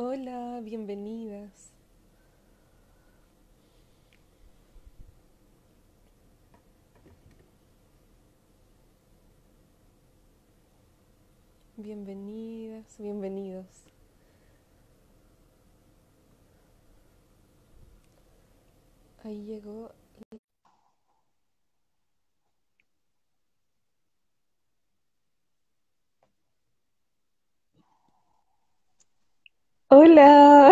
Hola, bienvenidas. Bienvenidas, bienvenidos. Ahí llegó. Hola.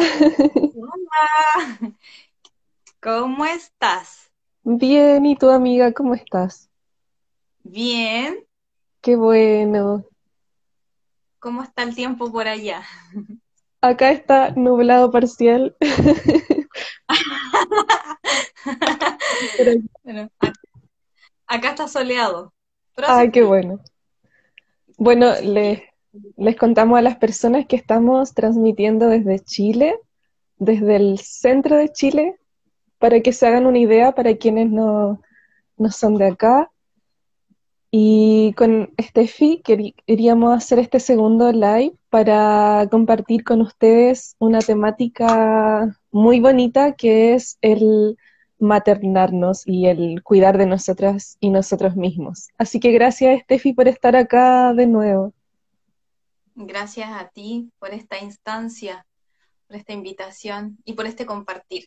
Hola, ¿cómo estás? Bien, ¿y tu amiga cómo estás? Bien, Qué bueno. ¿cómo está el tiempo por allá? Acá está nublado parcial. Pero- Bueno, ac- acá está soleado, Ay, qué bueno. Bueno, hace les, contamos a las personas que estamos transmitiendo desde Chile, desde el centro de Chile, para que se hagan una idea para quienes no, no son de acá. Y con Steffi queríamos hacer este segundo live para compartir con ustedes una temática muy bonita que es el maternarnos y el cuidar de nosotras y nosotros mismos. Así que gracias, Steffi, por estar acá de nuevo. Gracias a ti por esta instancia, por esta invitación y por este compartir.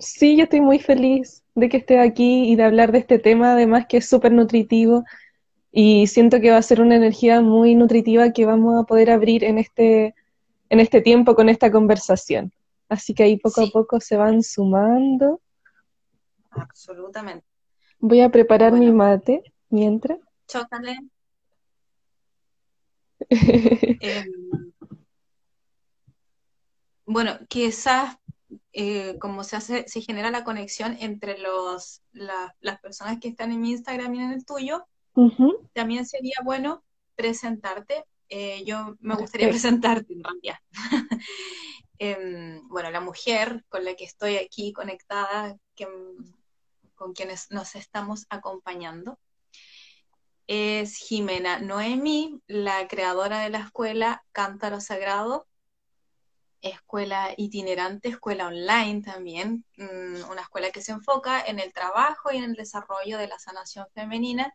Sí, yo estoy muy feliz de que estés aquí y de hablar de este tema, además que es súper nutritivo y siento que va a ser una energía muy nutritiva que vamos a poder abrir en este, en este tiempo con esta conversación. Así que ahí poco a poco se van sumando. absolutamente. Voy a preparar mi mate mientras. chócale. Em, bueno, quizás eh, como se hace, se genera la conexión entre los, la- las personas que están en mi Instagram y en el tuyo, también sería bueno presentarte. Eh, yo me gustaría presentarte en realidad. Em, bueno, la mujer con la que estoy aquí conectada, que, con quienes nos estamos acompañando, es Jimena Noemi, la creadora de la escuela Cántaro Sagrado, escuela itinerante, escuela online también, mm, una escuela que se enfoca en el trabajo y en el desarrollo de la sanación femenina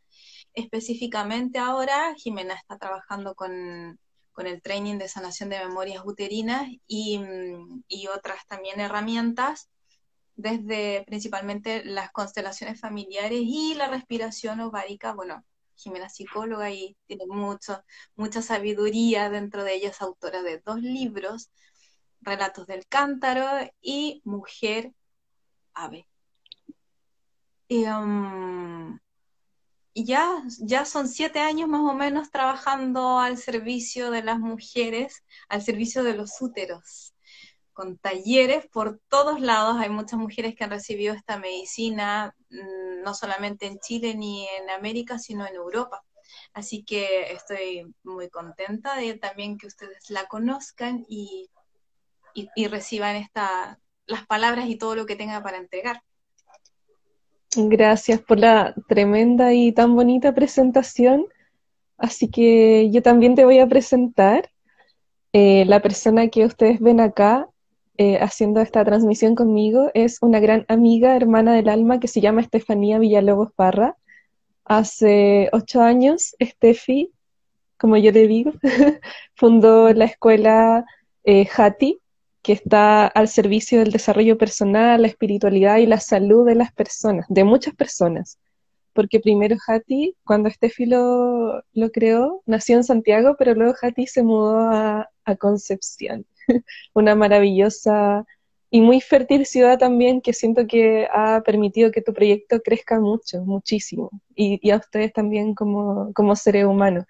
Específicamente ahora, Jimena está trabajando con, con el training de sanación de memorias uterinas y, mm, y otras también herramientas, desde principalmente las constelaciones familiares y la respiración ovárica. Bueno, Jimena psicóloga y tiene mucho, mucha sabiduría dentro de ella, es autora de dos libros, Relatos del Cántaro y Mujer Ave. Y, um, Y ya, ya son siete años más o menos trabajando al servicio de las mujeres, al servicio de los úteros, con talleres por todos lados. Hay muchas mujeres que han recibido esta medicina, mm, no solamente en Chile ni en América, sino en Europa. Así que estoy muy contenta de también que ustedes la conozcan y, y, reciban esta, las palabras y todo lo que tenga para entregar. Gracias por la tremenda y tan bonita presentación. Así que yo también te voy a presentar. Eh, la persona que ustedes ven acá eh, haciendo esta transmisión conmigo es una gran amiga, hermana del alma, que se llama Estefanía Villalobos Parra. Hace ocho años, Estefi, como yo le digo, fundó la escuela eh, Hati, que está al servicio del desarrollo personal, la espiritualidad y la salud de las personas, de muchas personas. Porque primero Hati, cuando Estefi lo, creó, nació en Santiago, pero luego Hati se mudó a Concepción, una maravillosa y muy fértil ciudad también que siento que ha permitido que tu proyecto crezca mucho, muchísimo, y, a ustedes también como, como seres humanos.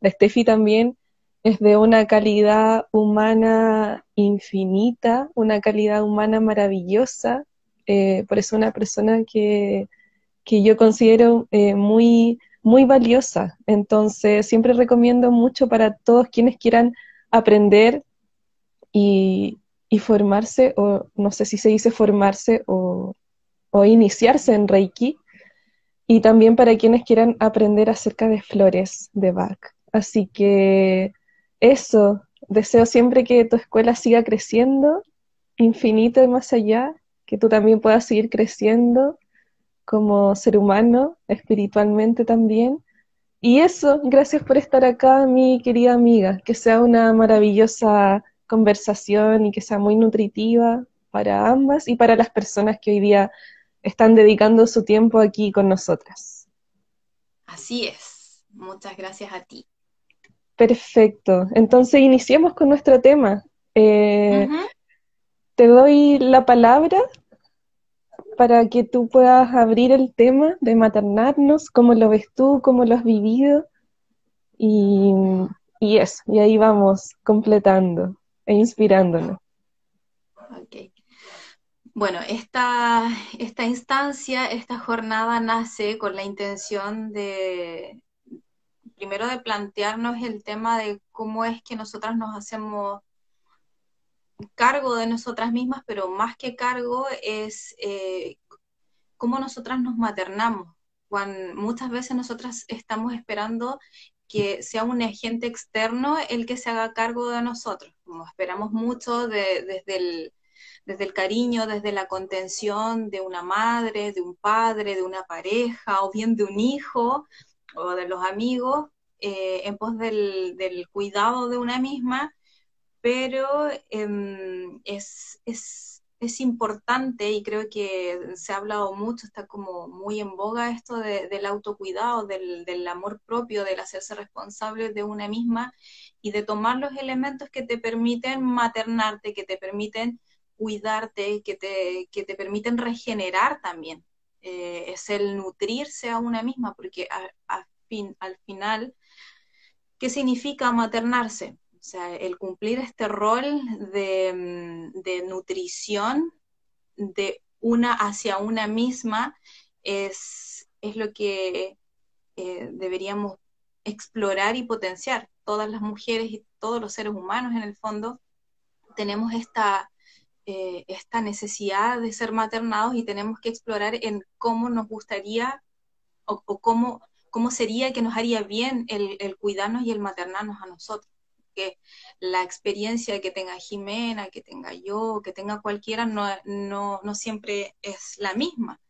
La Steffi también es de una calidad humana infinita, una calidad humana maravillosa, eh, por eso una persona que, que yo considero eh, muy, muy valiosa. Entonces, siempre recomiendo mucho para todos quienes quieran aprender y, y formarse, o no sé si se dice formarse o, o iniciarse en Reiki, y también para quienes quieran aprender acerca de flores de Bach. Así que eso, deseo siempre que tu escuela siga creciendo, infinito y más allá, que tú también puedas seguir creciendo como ser humano, espiritualmente también. Y eso, gracias por estar acá, mi querida amiga, que sea una maravillosa conversación y que sea muy nutritiva para ambas y para las personas que hoy día están dedicando su tiempo aquí con nosotras. Así es. Muchas gracias a ti. Perfecto. Entonces iniciemos con nuestro tema. Eh, te doy la palabra para que tú puedas abrir el tema de maternarnos, cómo lo ves tú, cómo lo has vivido. Y, y eso, y ahí vamos completando e inspirándonos. Ok. Bueno, esta, esta instancia, esta jornada nace con la intención de, primero de plantearnos el tema de cómo es que nosotras nos hacemos cargo de nosotras mismas, pero más que cargo es eh, cómo nosotras nos maternamos. Cuando muchas veces nosotras estamos esperando que sea un agente externo el que se haga cargo de nosotros, como esperamos mucho desde, el, desde el cariño, desde la contención de una madre, de un padre, de una pareja, o bien de un hijo, o de los amigos, eh, en pos del, cuidado de una misma, pero em, es, es, es, importante y creo que se ha hablado mucho, está como muy en boga esto del autocuidado, del, del amor propio, del hacerse responsable de una misma y de tomar los elementos que te permiten maternarte, que te permiten cuidarte, que te, que te permiten regenerar también. Eh, es el nutrirse a una misma, porque al final, ¿qué significa maternarse? O sea, el cumplir este rol de, mm, de nutrición de una hacia una misma es, es lo que eh, deberíamos explorar y potenciar. Todas las mujeres y todos los seres humanos en el fondo tenemos esta, eh, esta necesidad de ser maternados y tenemos que explorar en cómo nos gustaría o, cómo, cómo sería que nos haría bien el, el cuidarnos y el maternarnos a nosotros que la experiencia que tenga Jimena, que tenga yo, que tenga cualquiera, no, no, no siempre es la misma.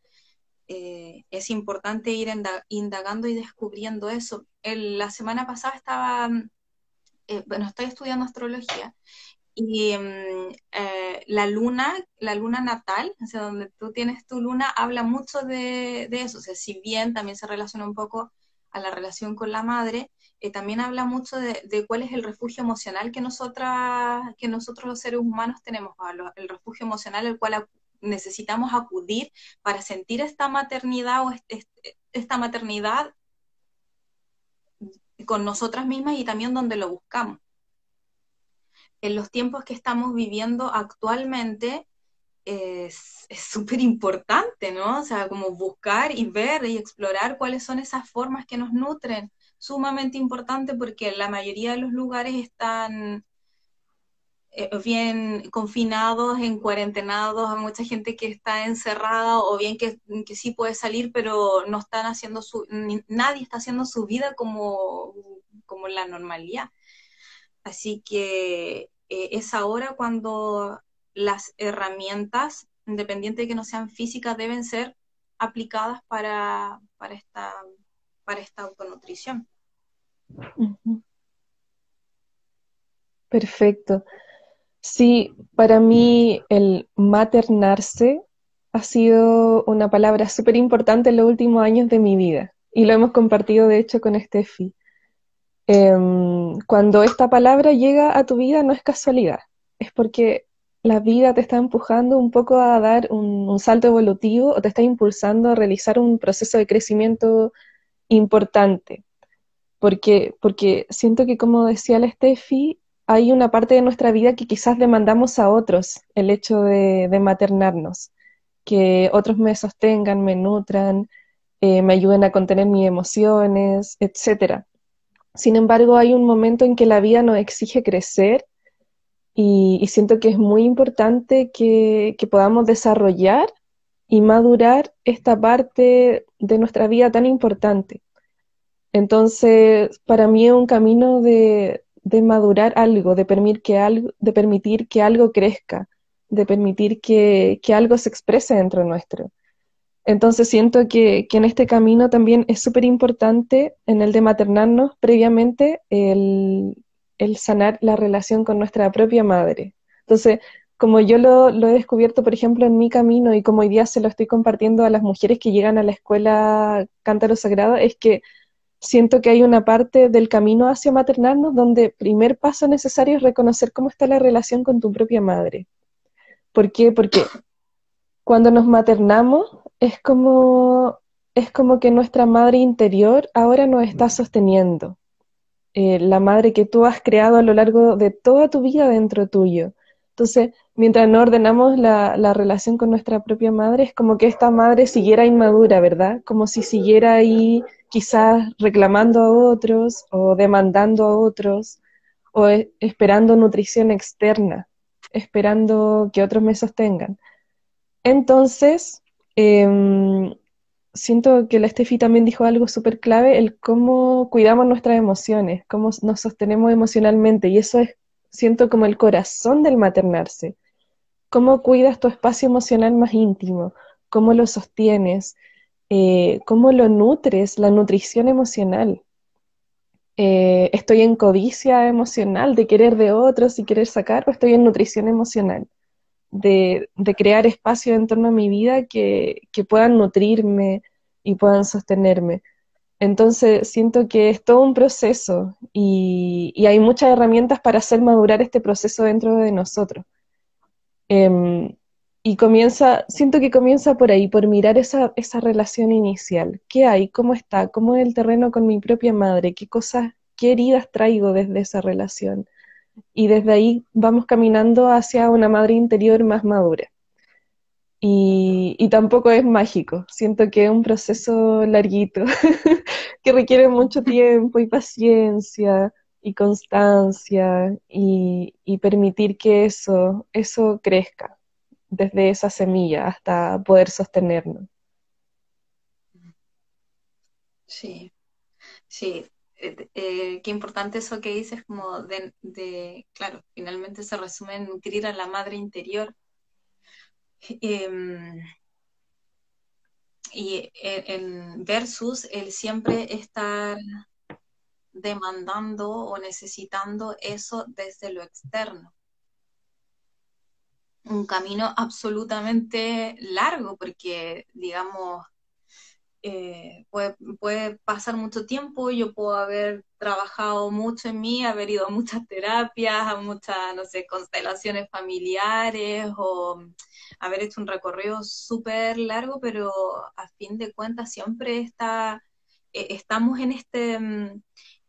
Eh, es importante ir indagando y descubriendo eso. la semana pasada estaba, eh, bueno, estoy estudiando astrología y mm, eh, la luna, la luna natal, o sea, donde tú tienes tu luna, habla mucho de, de eso. O sea, si bien también se relaciona un poco a la relación con la madre, eh, también habla mucho de, cuál es el refugio emocional que, nosotras, que nosotros los seres humanos tenemos, el refugio emocional al cual necesitamos acudir para sentir esta maternidad o esta maternidad con nosotras mismas y también donde lo buscamos. En los tiempos que estamos viviendo actualmente es súper importante, ¿no? O sea, como buscar y ver y explorar cuáles son esas formas que nos nutren sumamente importante porque la mayoría de los lugares están eh, bien confinados, en cuarentenados, hay mucha gente que está encerrada o bien que, sí puede salir, pero no están haciendo su, nadie está haciendo su vida como, como la normalidad. Así que eh, es ahora cuando las herramientas, independiente de que no sean físicas, deben ser aplicadas para, para, esta, para esta autonutrición. Perfecto. Sí, para mí el maternarse ha sido una palabra súper importante en los últimos años de mi vida y lo hemos compartido de hecho con Steffi. Em, cuando esta palabra llega a tu vida no es casualidad, es porque la vida te está empujando un poco a dar un, un salto evolutivo o te está impulsando a realizar un proceso de crecimiento importante porque, porque siento que, como decía la Steffi, hay una parte de nuestra vida que quizás demandamos a otros, el hecho de, maternarnos, que otros me sostengan, me nutran, eh, me ayuden a contener mis emociones, etc. Sin embargo, hay un momento en que la vida nos exige crecer y, siento que es muy importante que, que podamos desarrollar y madurar esta parte de nuestra vida tan importante. Entonces, para mí es un camino de, de madurar algo, de permitir que algo, de permitir que algo crezca, de permitir que, que algo se exprese dentro nuestro. Entonces siento que, que en este camino también es súper importante, en el de maternarnos previamente, el, el sanar la relación con nuestra propia madre. Entonces, como yo lo, lo, he descubierto, por ejemplo, en mi camino y como hoy día se lo estoy compartiendo a las mujeres que llegan a la escuela Cántaro Sagrado, es que siento que hay una parte del camino hacia maternarnos donde el primer paso necesario es reconocer cómo está la relación con tu propia madre. ¿Por qué? Porque cuando nos maternamos es como, es como que nuestra madre interior ahora nos está sosteniendo. Eh, la madre que tú has creado a lo largo de toda tu vida dentro tuyo. Entonces, mientras no ordenamos la, la, relación con nuestra propia madre, es como que esta madre siguiera inmadura, ¿verdad? Como si siguiera ahí quizás reclamando a otros o demandando a otros o e, esperando nutrición externa, esperando que otros me sostengan. Entonces, eh, siento que la Steffi también dijo algo súper clave, el cómo cuidamos nuestras emociones, cómo nos sostenemos emocionalmente, y eso es, siento como el corazón del maternarse. ¿Cómo cuidas tu espacio emocional más íntimo? ¿Cómo lo sostienes? Eh, ¿Cómo lo nutres? La nutrición emocional. Eh, ¿Estoy en codicia emocional de querer de otros y querer sacar o estoy en nutrición emocional? de, crear espacio en torno a mi vida que, puedan nutrirme y puedan sostenerme. Entonces siento que es todo un proceso y, hay muchas herramientas para hacer madurar este proceso dentro de nosotros. Em, y comienza, siento que comienza por ahí, por mirar esa, esa relación inicial. ¿Qué hay? ¿Cómo está? ¿Cómo es el terreno con mi propia madre? ¿Qué cosas, qué heridas traigo desde esa relación? y desde ahí vamos caminando hacia una madre interior más madura. Y, tampoco es mágico, siento que es un proceso larguito, que requiere mucho tiempo y paciencia y constancia y, y permitir que eso, eso crezca desde esa semilla hasta poder sostenernos. Sí, sí, eh, eh, qué importante eso que dices, como de, claro, finalmente se resume en nutrir a la madre interior. Em, y e, en versus el siempre estar demandando o necesitando eso desde lo externo. Un camino absolutamente largo porque, digamos, eh, puede, puede, pasar mucho tiempo, yo puedo haber trabajado mucho en mí, haber ido a muchas terapias, a muchas, no sé, constelaciones familiares o haber hecho un recorrido súper largo, pero a fin de cuentas siempre está, eh, estamos en este, mm,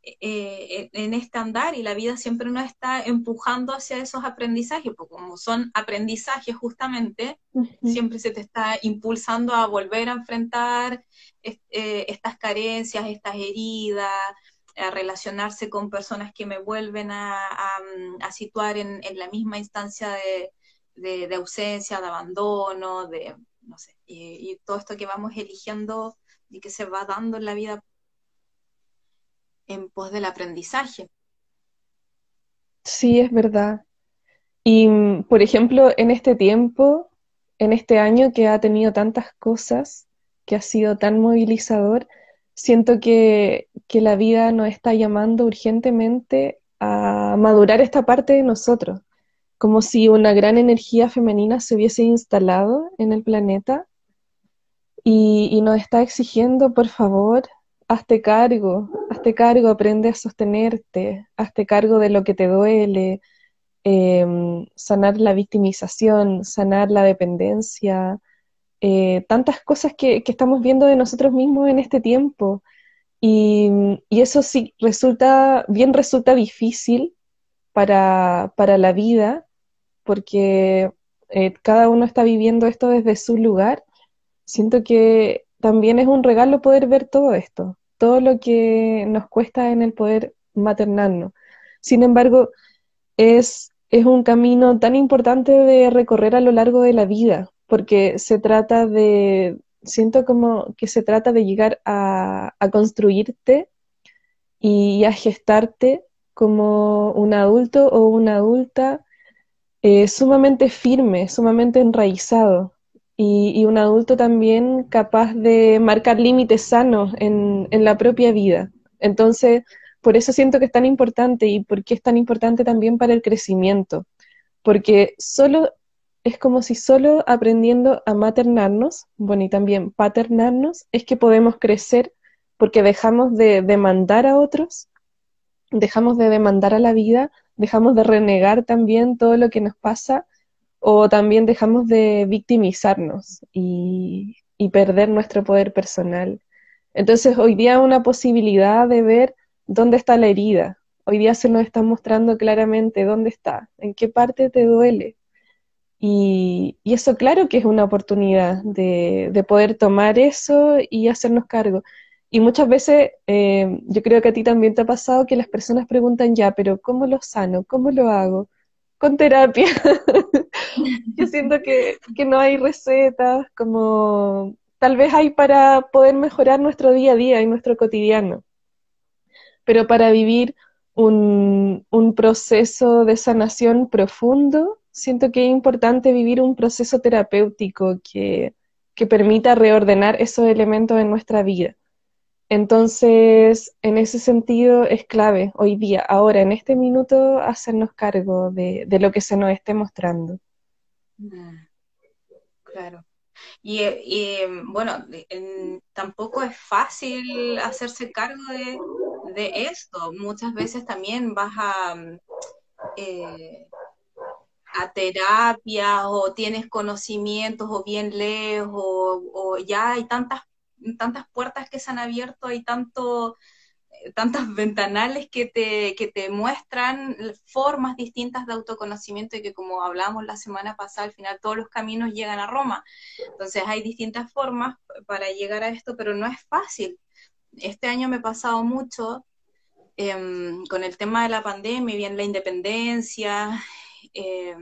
eh, en este andar y la vida siempre nos está empujando hacia esos aprendizajes, porque como son aprendizajes justamente, siempre se te está impulsando a volver a enfrentar eh, estas carencias, estas heridas, a relacionarse con personas que me vuelven a, a, situar en, en, la misma instancia de, de, ausencia, de abandono, de, no sé, y, y todo esto que vamos eligiendo y que se va dando en la vida en pos del aprendizaje. Sí, es verdad. Y, mm, por ejemplo, en este tiempo, en este año que ha tenido tantas cosas, que ha sido tan movilizador, siento que, que la vida nos está llamando urgentemente a madurar esta parte de nosotros, como si una gran energía femenina se hubiese instalado en el planeta y, y nos está exigiendo, por favor, hazte cargo, hazte cargo, aprende a sostenerte, hazte cargo de lo que te duele, em, sanar la victimización, sanar la dependencia, eh, tantas cosas que, estamos viendo de nosotros mismos en este tiempo. Y, eso sí, resulta, bien resulta difícil para, para la vida, porque eh, cada uno está viviendo esto desde su lugar. Siento que también es un regalo poder ver todo esto, todo lo que nos cuesta en el poder maternarnos. Sin embargo, es, es un camino tan importante de recorrer a lo largo de la vida, porque se trata de, siento como que se trata de llegar a, construirte y a gestarte como un adulto o una adulta eh, sumamente firme, sumamente enraizado y, un adulto también capaz de marcar límites sanos en, en la propia vida. Entonces, por eso siento que es tan importante y porque es tan importante también para el crecimiento, porque solo es como si solo aprendiendo a maternarnos, bueno, y también paternarnos, es que podemos crecer porque dejamos de demandar a otros, dejamos de demandar a la vida, dejamos de renegar también todo lo que nos pasa o también dejamos de victimizarnos y, perder nuestro poder personal. Entonces, hoy día una posibilidad de ver dónde está la herida. Hoy día se nos está mostrando claramente dónde está, en qué parte te duele, y, eso claro que es una oportunidad de, poder tomar eso y hacernos cargo. Y muchas veces, eh, yo creo que a ti también te ha pasado que las personas preguntan ya, pero ¿cómo lo sano? ¿Cómo lo hago? Con terapia. yo siento que, que no hay recetas, como tal vez hay para poder mejorar nuestro día a día y nuestro cotidiano. Pero para vivir un, un proceso de sanación profundo, siento que es importante vivir un proceso terapéutico que, permita reordenar esos elementos en nuestra vida. Entonces, en ese sentido es clave hoy día, ahora, en este minuto, hacernos cargo de, lo que se nos esté mostrando. Mm, claro. Y, bueno, tampoco es fácil hacerse cargo de, esto. Muchas veces también vas a... Eh, a terapia o tienes conocimientos o bien lees o, ya hay tantas, tantas puertas que se han abierto, hay tanto, eh, tantas ventanales que te, que te muestran formas distintas de autoconocimiento y que como hablamos la semana pasada, al final todos los caminos llegan a Roma. Entonces hay distintas formas para llegar a esto, pero no es fácil. Este año me he pasado mucho em, con el tema de la pandemia, bien la independencia, eh,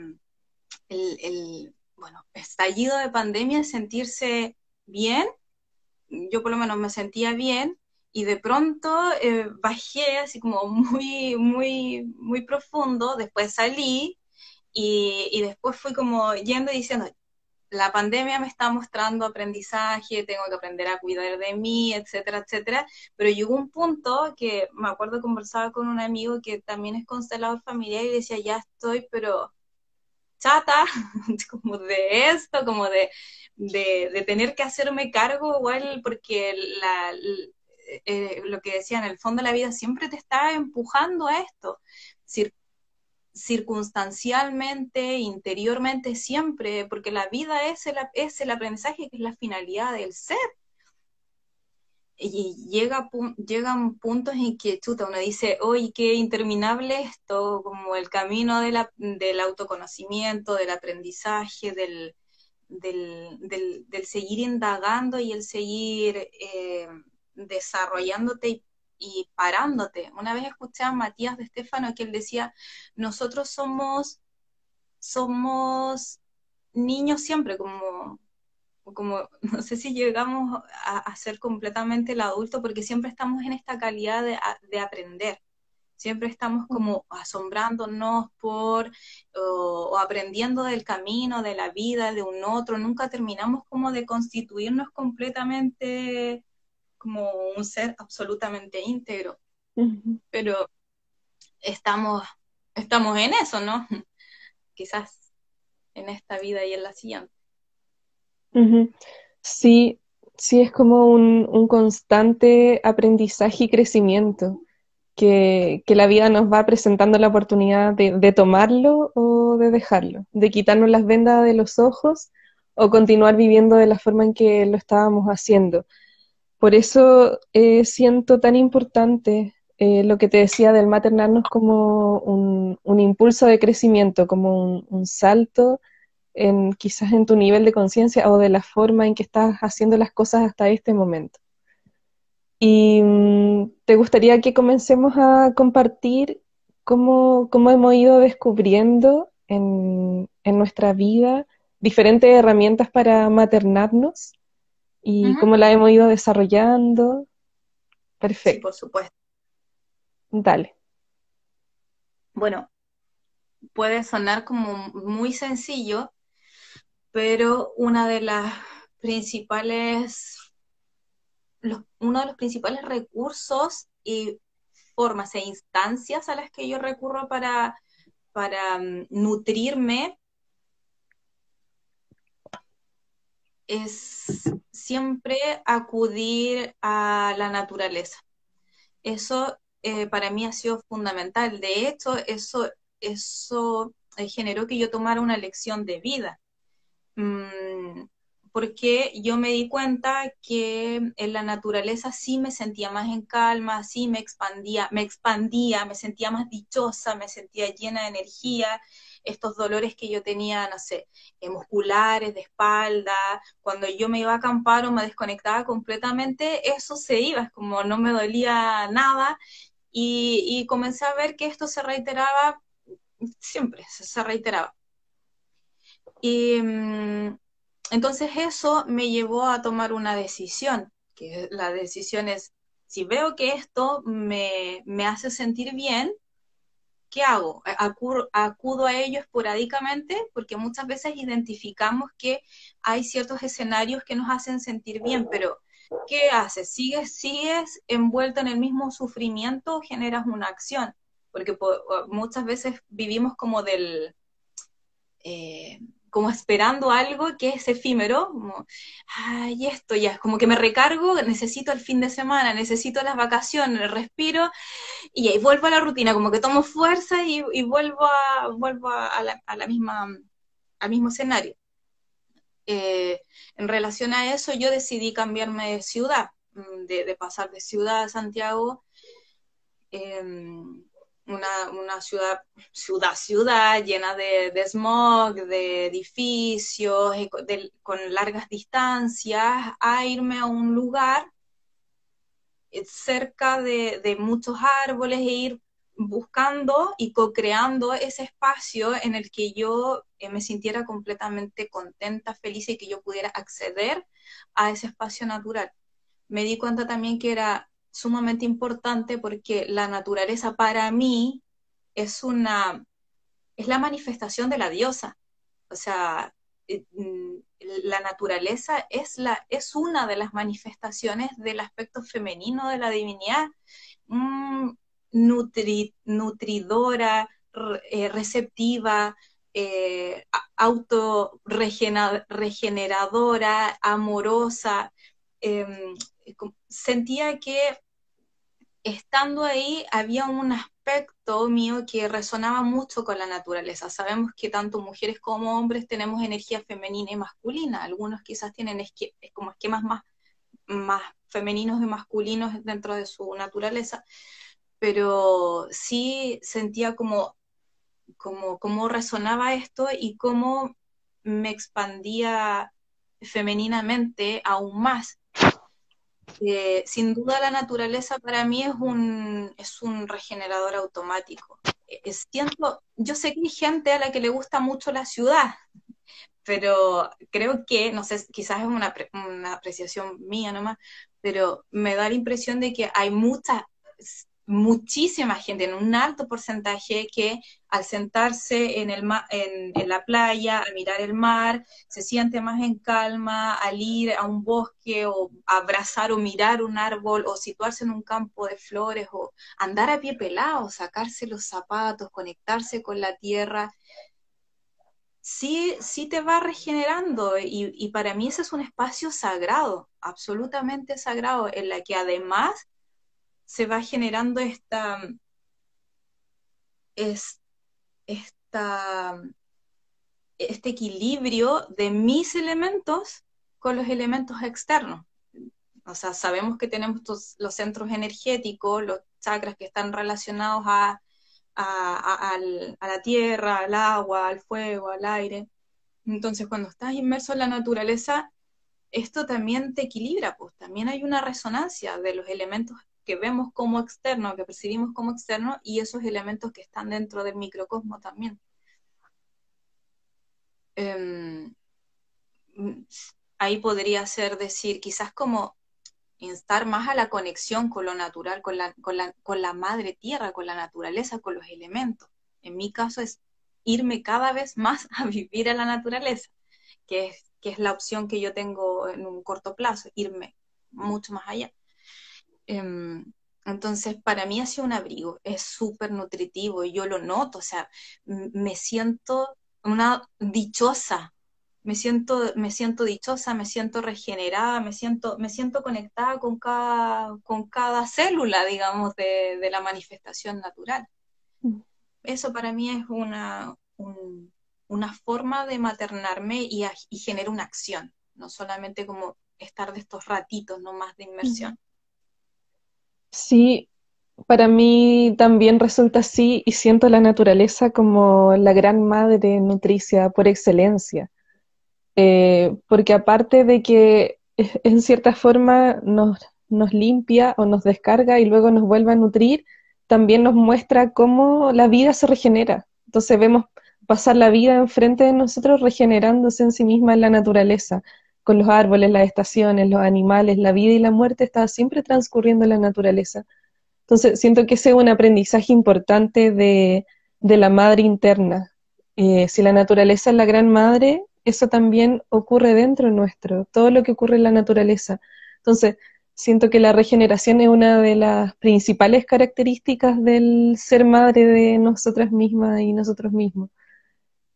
el, bueno, estallido de pandemia, sentirse bien, yo por lo menos me sentía bien, y de pronto eh, bajé así como muy, muy, muy profundo, después salí y, y, después fui como yendo y diciendo, la pandemia me está mostrando aprendizaje, tengo que aprender a cuidar de mí, etcétera, etcétera, pero llegó un punto que me acuerdo conversaba con un amigo que también es constelador familiar y decía, ya estoy, pero chata, como de esto, como de, de, tener que hacerme cargo igual, porque la, eh, lo que decía, en el fondo de la vida siempre te está empujando a esto. circunstancialmente, interiormente, siempre, porque la vida es el, es el aprendizaje que es la finalidad del ser y llega, llegan puntos en que chuta, uno dice, oye, qué interminable esto, como el camino del autoconocimiento, del aprendizaje, del, del, seguir indagando y el seguir eh, desarrollándote y, parándote. Una vez escuché a Matías de Estefano que él decía, nosotros somos, somos niños siempre, como como no sé si llegamos a, ser completamente el adulto porque siempre estamos en esta calidad de, aprender. Siempre estamos como asombrándonos por o, aprendiendo del camino, de la vida, de un otro. Nunca terminamos como de constituirnos completamente como un ser absolutamente íntegro. Pero estamos, estamos en eso, ¿no? Quizás en esta vida y en la siguiente. Sí, sí es como un, constante aprendizaje y crecimiento, que, la vida nos va presentando la oportunidad de, tomarlo o de dejarlo, de quitarnos las vendas de los ojos o continuar viviendo de la forma en que lo estábamos haciendo. Por eso eh, siento tan importante eh, lo que te decía del maternarnos como un, impulso de crecimiento, como un salto en, quizás en tu nivel de conciencia o de la forma en que estás haciendo las cosas hasta este momento. Y mm, te gustaría que comencemos a compartir cómo, cómo hemos ido descubriendo en, en, nuestra vida diferentes herramientas para maternarnos y cómo la hemos ido desarrollando. Perfecto. por supuesto. Dale. Bueno, puede sonar como muy sencillo, pero una de las principales, uno de los principales recursos y formas e instancias a las que yo recurro para, para mm, nutrirme es siempre acudir a la naturaleza. Eso eh, para mí ha sido fundamental. De hecho, eso, eso eh, generó que yo tomara una lección de vida. Mm, porque yo me di cuenta que en la naturaleza sí me sentía más en calma, sí me expandía, me expandía, me sentía más dichosa, me sentía llena de energía, estos dolores que yo tenía, no sé, eh, musculares, de espalda, cuando yo me iba a acampar o me desconectaba completamente, eso se iba, es como no me dolía nada y, comencé a ver que esto se reiteraba siempre, se, reiteraba. Y mm, entonces eso me llevó a tomar una decisión, que la decisión es, si veo que esto me, me hace sentir bien, ¿qué hago? Acudo, a ello esporádicamente porque muchas veces identificamos que hay ciertos escenarios que nos hacen sentir bien, pero ¿qué haces? ¿Sigues, sigues envuelto en el mismo sufrimiento o generas una acción? Porque muchas veces vivimos como del... Eh, como esperando algo que es efímero, como, ay, esto ya, como que me recargo, necesito el fin de semana, necesito las vacaciones, respiro, y ahí vuelvo a la rutina, como que tomo fuerza y, vuelvo, a, vuelvo a, la, misma, al mismo escenario. Eh, en relación a eso, yo decidí cambiarme de ciudad, mm, de, pasar de ciudad a Santiago. Em, una, ciudad, ciudad, ciudad llena de, smog, de edificios, con largas distancias, a irme a un lugar eh, cerca de, muchos árboles e ir buscando y co-creando ese espacio en el que yo eh, me sintiera completamente contenta, feliz y que yo pudiera acceder a ese espacio natural. Me di cuenta también que era sumamente importante porque la naturaleza para mí es una, es la manifestación de la diosa. O sea, eh, mm, la naturaleza es, la, es una de las manifestaciones del aspecto femenino de la divinidad, mm, nutridora, eh, receptiva, eh, autorregeneradora, amorosa. Em, sentía que estando ahí había un aspecto mío que resonaba mucho con la naturaleza. Sabemos que tanto mujeres como hombres tenemos energía femenina y masculina. Algunos quizás tienen como esquemas más, más femeninos y masculinos dentro de su naturaleza, pero sí sentía como, como resonaba esto y cómo me expandía femeninamente aún más eh, sin duda la naturaleza para mí es un, es un regenerador automático. Eh, siento, yo sé que hay gente a la que le gusta mucho la ciudad, pero creo que, no sé, quizás es una, una apreciación mía nomás, pero me da la impresión de que hay muchas muchísima gente, en un alto porcentaje, que al sentarse en, el en, en, la playa, a mirar el mar, se siente más en calma, al ir a un bosque o abrazar o mirar un árbol o situarse en un campo de flores o andar a pie pelado, sacarse los zapatos, conectarse con la tierra. Sí, sí te va regenerando y, y para mí ese es un espacio sagrado, absolutamente sagrado, en la que además se va generando esta, es, esta, este equilibrio de mis elementos con los elementos externos. O sea, sabemos que tenemos los centros energéticos, los chakras que están relacionados a, a, la tierra, al agua, al fuego, al aire. Entonces, cuando estás inmerso en la naturaleza, esto también te equilibra, pues también hay una resonancia de los elementos que vemos como externo, que percibimos como externo, y esos elementos que están dentro del microcosmo también. Em, ahí podría ser decir, quizás como instar más a la conexión con lo natural, con la, con la, con la madre tierra, con la naturaleza, con los elementos. En mi caso es irme cada vez más a vivir a la naturaleza, que es, que es la opción que yo tengo en un corto plazo, irme mucho más allá. Em, entonces, para mí ha sido un abrigo, es súper nutritivo y yo lo noto, o sea, me siento una dichosa, me siento, me siento dichosa, me siento regenerada, me siento, me siento conectada con cada, con cada célula, digamos, de, de la manifestación natural. Mm. Eso para mí es una, una forma de maternarme y, y generar una acción, no solamente como estar de estos ratitos nomás de inmersión. Sí, para mí también resulta así y siento la naturaleza como la gran madre nutricia por excelencia. Eh, porque aparte de que en cierta forma nos, nos limpia o nos descarga y luego nos vuelve a nutrir, también nos muestra cómo la vida se regenera. Entonces vemos pasar la vida enfrente de nosotros regenerándose en sí misma en la naturaleza, con los árboles, las estaciones, los animales, la vida y la muerte está siempre transcurriendo en la naturaleza. Entonces, siento que ese es un aprendizaje importante de, la madre interna. Eh, si la naturaleza es la gran madre, eso también ocurre dentro nuestro, todo lo que ocurre en la naturaleza. Entonces, siento que la regeneración es una de las principales características del ser madre de nosotras mismas y nosotros mismos.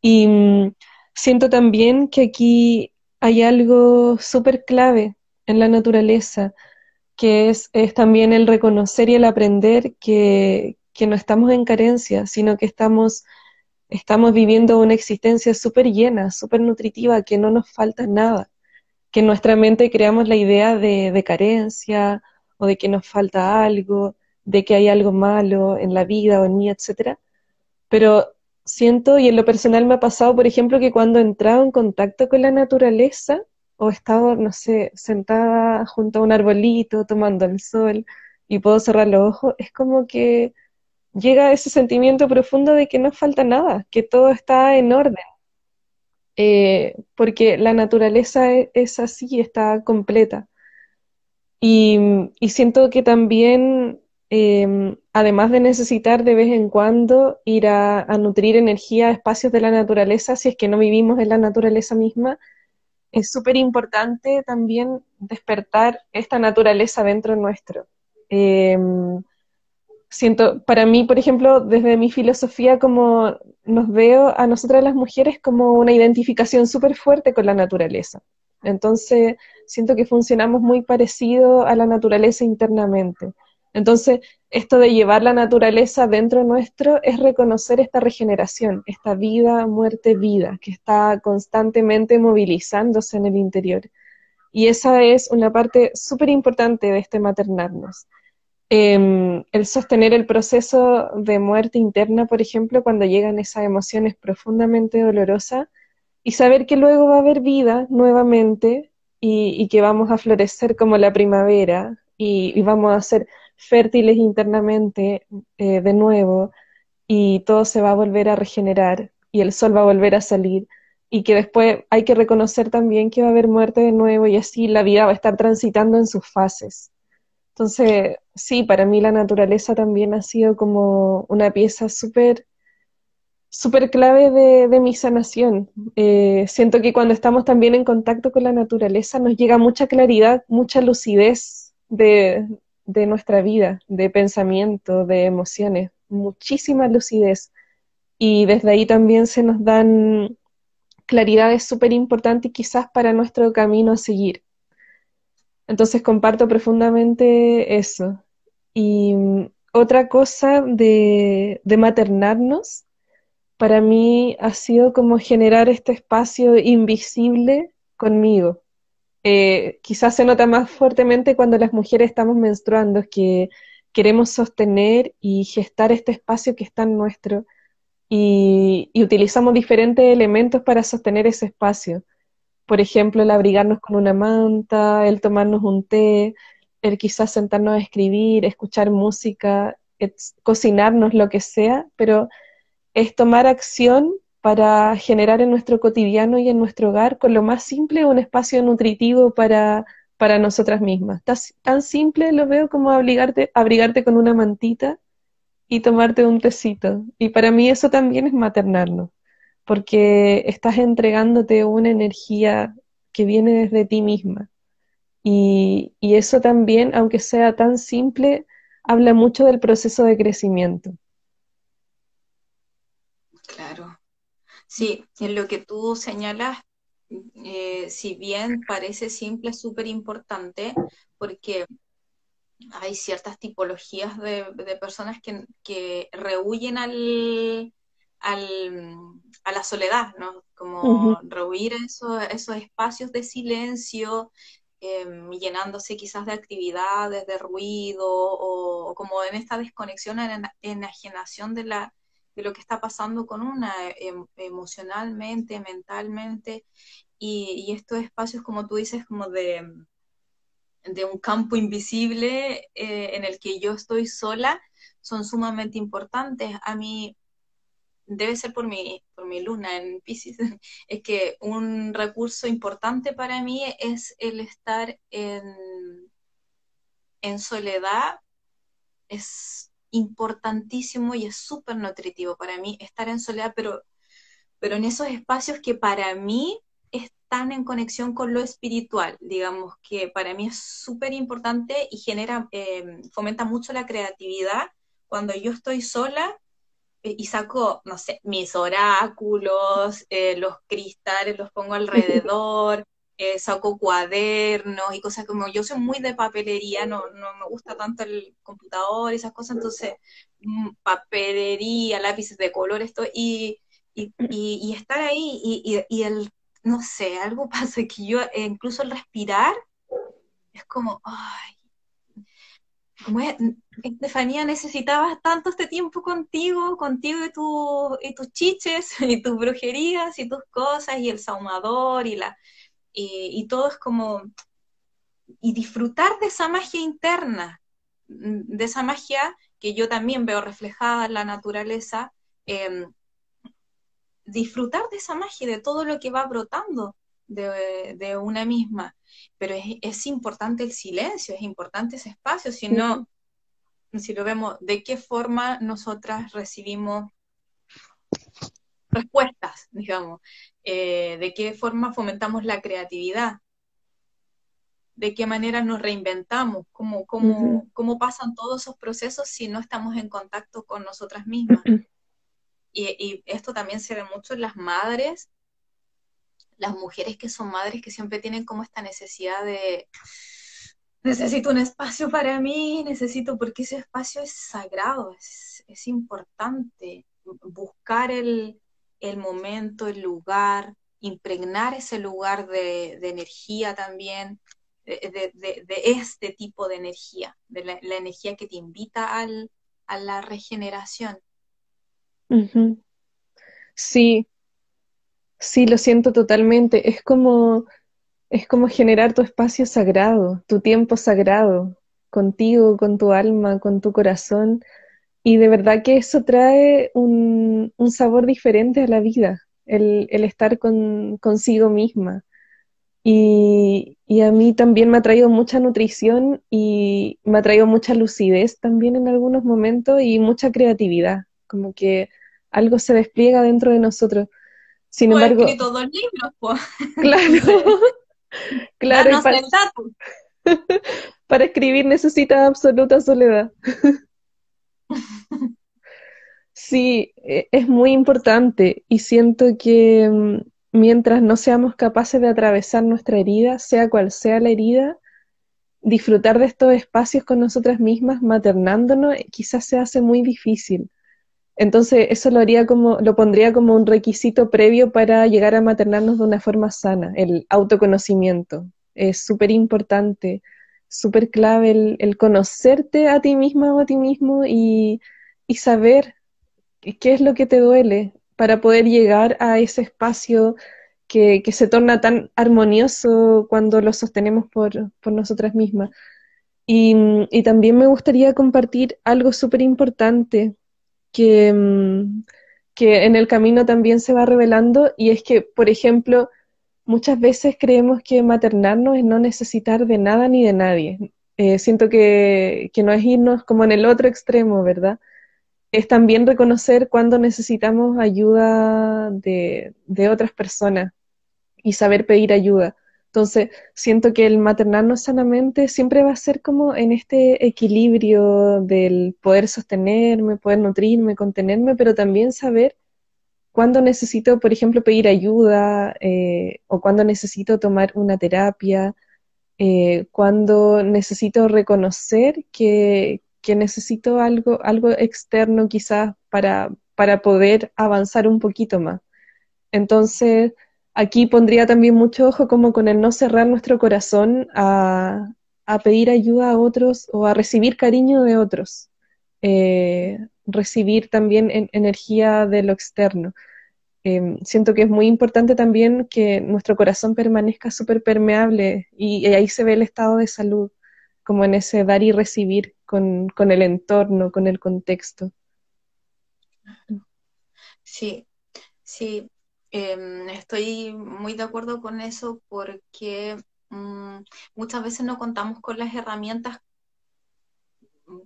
Y mm, siento también que aquí hay algo súper clave en la naturaleza, que es, también el reconocer y el aprender que, no estamos en carencia, sino que estamos, estamos viviendo una existencia súper llena, súper nutritiva, que no nos falta nada, que en nuestra mente creamos la idea de, de carencia o de que nos falta algo, de que hay algo malo en la vida o en mí, etc. Pero siento, y en lo personal me ha pasado, por ejemplo, que cuando he entrado en contacto con la naturaleza, o he estado, no sé, sentada junto a un arbolito, tomando el sol, y puedo cerrar los ojos, es como que llega ese sentimiento profundo de que no falta nada, que todo está en orden. Eh, porque la naturaleza es, es así, está completa. Y siento que también Em, además de necesitar de vez en cuando ir a, nutrir energía a espacios de la naturaleza, si es que no vivimos en la naturaleza misma, es súper importante también despertar esta naturaleza dentro nuestro. Em, siento, para mí, por ejemplo, desde mi filosofía, como nos veo a nosotras las mujeres como una identificación súper fuerte con la naturaleza. Entonces, siento que funcionamos muy parecido a la naturaleza internamente. Entonces, esto de llevar la naturaleza dentro nuestro es reconocer esta regeneración, esta vida, muerte, vida, que está constantemente movilizándose en el interior. Y esa es una parte súper importante de este maternarnos. Em, el sostener el proceso de muerte interna, por ejemplo, cuando llegan esas emociones profundamente dolorosas, y saber que luego va a haber vida nuevamente y, que vamos a florecer como la primavera y, y vamos a ser fértiles internamente eh, de nuevo y todo se va a volver a regenerar y el sol va a volver a salir y que después hay que reconocer también que va a haber muerte de nuevo y así la vida va a estar transitando en sus fases. Entonces, sí, para mí la naturaleza también ha sido como una pieza súper súper clave de, mi sanación. Eh, siento que cuando estamos también en contacto con la naturaleza nos llega mucha claridad, mucha lucidez de, de nuestra vida, de pensamiento, de emociones, muchísima lucidez. Y desde ahí también se nos dan claridades súper importantes quizás para nuestro camino a seguir. Entonces comparto profundamente eso. Y mm, otra cosa de, de maternarnos, para mí ha sido como generar este espacio invisible conmigo. Eh, quizás se nota más fuertemente cuando las mujeres estamos menstruando, que queremos sostener y gestar este espacio que está en nuestro y, utilizamos diferentes elementos para sostener ese espacio. Por ejemplo, el abrigarnos con una manta, el tomarnos un té, el quizás sentarnos a escribir, escuchar música, cocinarnos, lo que sea, pero es tomar acción para generar en nuestro cotidiano y en nuestro hogar con lo más simple un espacio nutritivo para, para nosotras mismas. Tan, simple lo veo como abrigarte, abrigarte con una mantita y tomarte un tecito. Y para mí eso también es maternarnos, porque estás entregándote una energía que viene desde ti misma. Y, y eso también, aunque sea tan simple, habla mucho del proceso de crecimiento. Claro. Sí, en lo que tú señalas, eh, si bien parece simple, es súper importante porque hay ciertas tipologías de, personas que, que rehuyen al, a la soledad, ¿no? Como rehuir esos espacios de silencio, em, llenándose quizás de actividades, de ruido, o, como en esta desconexión, en enajenación de, la, de lo que está pasando con una em, emocionalmente, mentalmente, y, estos espacios, como tú dices, como de, de un campo invisible eh, en el que yo estoy sola, son sumamente importantes. A mí debe ser por mi, por mi luna en Pisces, es que un recurso importante para mí es el estar en, en soledad, es importantísimo y es súper nutritivo para mí estar en soledad, pero, pero en esos espacios que para mí están en conexión con lo espiritual, digamos que para mí es súper importante y genera, eh, fomenta mucho la creatividad. Cuando yo estoy sola, eh, y saco, no sé, mis oráculos, eh, los cristales los pongo alrededor, eh, saco cuadernos y cosas como yo soy muy de papelería, no, no me gusta tanto el computador y esas cosas, entonces mm, papelería, lápices de color, esto, y, y, y, estar ahí y, y, el, no sé, algo pasa que yo, incluso el respirar, es como, ay, como Estefanía, necesitabas tanto este tiempo contigo, contigo y, tu, y tus chiches, y tus brujerías, y tus cosas, y el saumador, y, la, y, todo es como, y disfrutar de esa magia interna, mm, de esa magia que yo también veo reflejada en la naturaleza, em, disfrutar de esa magia, de todo lo que va brotando de, una misma. Pero es, es, importante el silencio, es importante ese espacio, si no, si lo vemos, de qué forma nosotras recibimos respuestas, digamos, eh, de qué forma fomentamos la creatividad, de qué manera nos reinventamos, cómo, cómo, cómo pasan todos esos procesos si no estamos en contacto con nosotras mismas. Y, y, esto también se ve mucho en las madres, las mujeres que son madres que siempre tienen como esta necesidad de necesito un espacio para mí, necesito, porque ese espacio es sagrado, es, es importante buscar el, el, momento, el lugar, impregnar ese lugar de, energía también, de, este tipo de energía, de la, la energía que te invita al, a la regeneración. Sí, sí, lo siento totalmente. Es como es como generar tu espacio sagrado, tu tiempo sagrado, contigo, con tu alma, con tu corazón. Y de verdad que eso trae un, sabor diferente a la vida, el, estar con, consigo misma. Y, a mí también me ha traído mucha nutrición y me ha traído mucha lucidez también en algunos momentos y mucha creatividad, como que algo se despliega dentro de nosotros. Sin embargo, escrito dos libros, pues. Claro. Claro, para, para escribir necesita absoluta soledad. Sí, e, es muy importante y siento que mm, mientras no seamos capaces de atravesar nuestra herida, sea cual sea la herida, disfrutar de estos espacios con nosotras mismas, maternándonos, quizás se hace muy difícil. Entonces, eso lo haría como, lo pondría como un requisito previo para llegar a maternarnos de una forma sana, el autoconocimiento. Es súper importante, súper clave el, conocerte a ti misma o a ti mismo y, saber qué es lo que te duele para poder llegar a ese espacio que, se torna tan armonioso cuando lo sostenemos por, nosotras mismas. Y, y también me gustaría compartir algo súper importante que, mm, que en el camino también se va revelando y es que, por ejemplo, muchas veces creemos que maternarnos es no necesitar de nada ni de nadie. Eh, siento que, que, no es irnos como en el otro extremo, ¿verdad? es también reconocer cuando necesitamos ayuda de, de otras personas y saber pedir ayuda. Entonces, siento que el maternarnos sanamente siempre va a ser como en este equilibrio del poder sostenerme, poder nutrirme, contenerme, pero también saber cuándo necesito, por ejemplo, pedir ayuda eh, o cuándo necesito tomar una terapia, eh, cuándo necesito reconocer que, necesito algo, externo quizás para, para poder avanzar un poquito más. Entonces, aquí pondría también mucho ojo como con el no cerrar nuestro corazón a, pedir ayuda a otros o a recibir cariño de otros, eh, recibir también energía de lo externo. Em, siento que es muy importante también que nuestro corazón permanezca súper permeable y, ahí se ve el estado de salud, como en ese dar y recibir con, con el entorno, con el contexto. Sí, sí, Em, estoy muy de acuerdo con eso porque mm, muchas veces no contamos con las herramientas,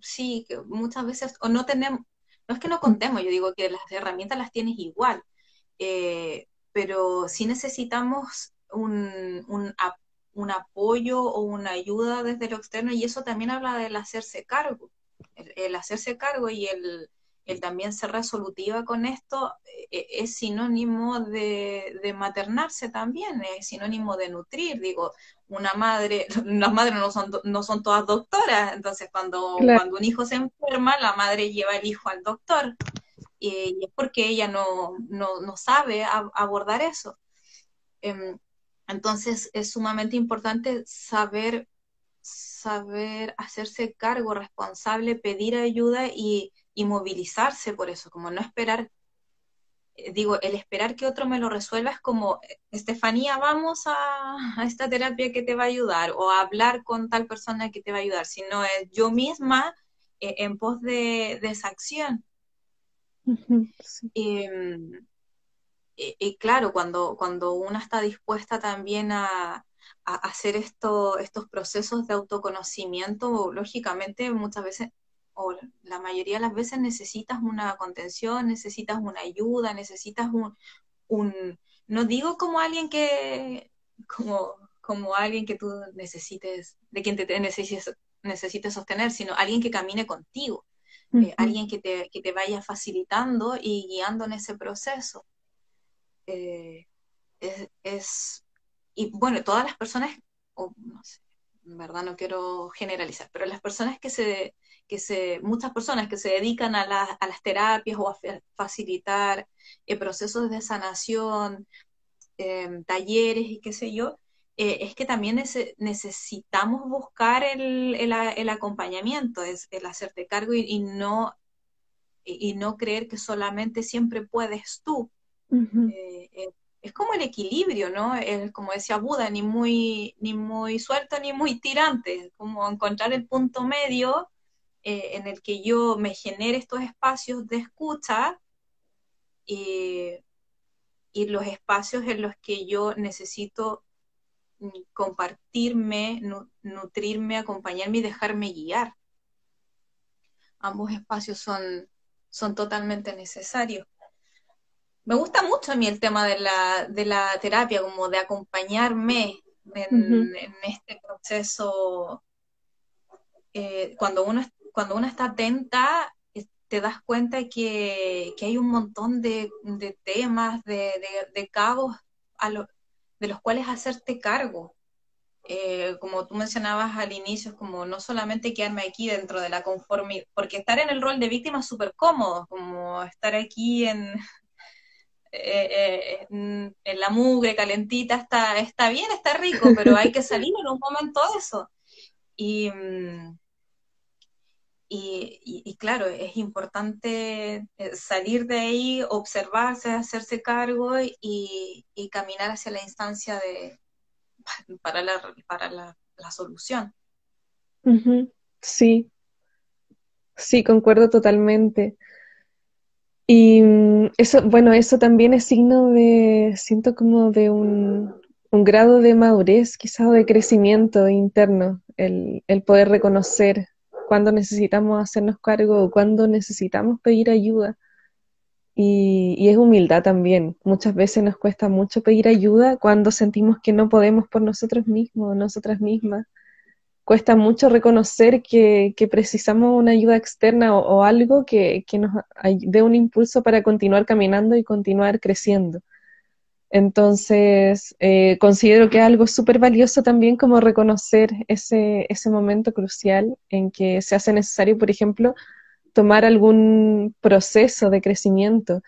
sí, que muchas veces, o no tenemos, no es que no contemos, yo digo que las herramientas las tienes igual, eh, pero sí necesitamos un, un, apoyo o una ayuda desde lo externo y eso también habla del hacerse cargo, el hacerse cargo y el el también ser resolutiva con esto eh, es sinónimo de, maternarse también, es sinónimo de nutrir. Digo, una madre, las madres no son, no son todas doctoras, entonces cuando, cuando un hijo se enferma, la madre lleva el hijo al doctor. Y, es porque ella no, no, sabe abordar eso. Em, entonces es sumamente importante saber saber hacerse cargo, responsable, pedir ayuda y, y movilizarse por eso, como no esperar, eh, digo, el esperar que otro me lo resuelva es como, Estefanía, vamos a, esta terapia que te va a ayudar o a hablar con tal persona que te va a ayudar, sino es yo misma eh, en pos de, esa acción. Em, y, claro, cuando, cuando una está dispuesta también a, a hacer esto, estos procesos de autoconocimiento, lógicamente muchas veces o la mayoría de las veces necesitas una contención, necesitas una ayuda, necesitas un, no digo como alguien que, como, como alguien que tú necesites, de quien te necesites, necesites sostener, sino alguien que camine contigo, eh, alguien que te, que te, vaya facilitando y guiando en ese proceso. Eh, es, es, y bueno, todas las personas, no sé, en verdad no quiero generalizar, pero las personas que se que se, muchas personas que se dedican a, las terapias o a facilitar eh, procesos de sanación, em, talleres y qué sé yo, eh, es que también necesitamos buscar el, acompañamiento, es el hacerte cargo y, no, y, no creer que solamente siempre puedes tú. Eh, es como el equilibrio, ¿no? Es, como decía Buda, ni muy, ni muy suelto ni muy tirante, como encontrar el punto medio eh, en el que yo me genere estos espacios de escucha y, los espacios en los que yo necesito mm, compartirme, nutrirme, acompañarme y dejarme guiar. Ambos espacios son, son totalmente necesarios. Me gusta mucho a mí el tema de la, de la terapia, como de acompañarme en, este proceso. Eh, cuando uno cuando uno está atenta, te das cuenta que, que hay un montón de, temas, de, cabos a de los cuales hacerte cargo. Eh, como tú mencionabas al inicio, es como no solamente quedarme aquí dentro de la conformidad, porque estar en el rol de víctima es súper cómodo, como estar aquí en, eh, eh, en, la mugre calentita, está, está bien, está rico, pero hay que salir en un momento de eso. Y, y, claro, es importante eh, salir de ahí, observarse, hacerse cargo y, caminar hacia la instancia de, para la, para la, solución. Sí, sí, concuerdo totalmente. Y mm, eso, bueno, eso también es signo de, siento como de un, un grado de madurez, quizás de crecimiento interno, el, el poder reconocer cuándo necesitamos hacernos cargo, cuándo necesitamos pedir ayuda. Y, es humildad también. Muchas veces nos cuesta mucho pedir ayuda cuando sentimos que no podemos por nosotros mismos, nosotras mismas. Cuesta mucho reconocer que, que precisamos una ayuda externa o, algo que, nos dé un impulso para continuar caminando y continuar creciendo. Entonces, eh, considero que es algo súper valioso también como reconocer ese, ese momento crucial en que se hace necesario, por ejemplo, tomar algún proceso de crecimiento.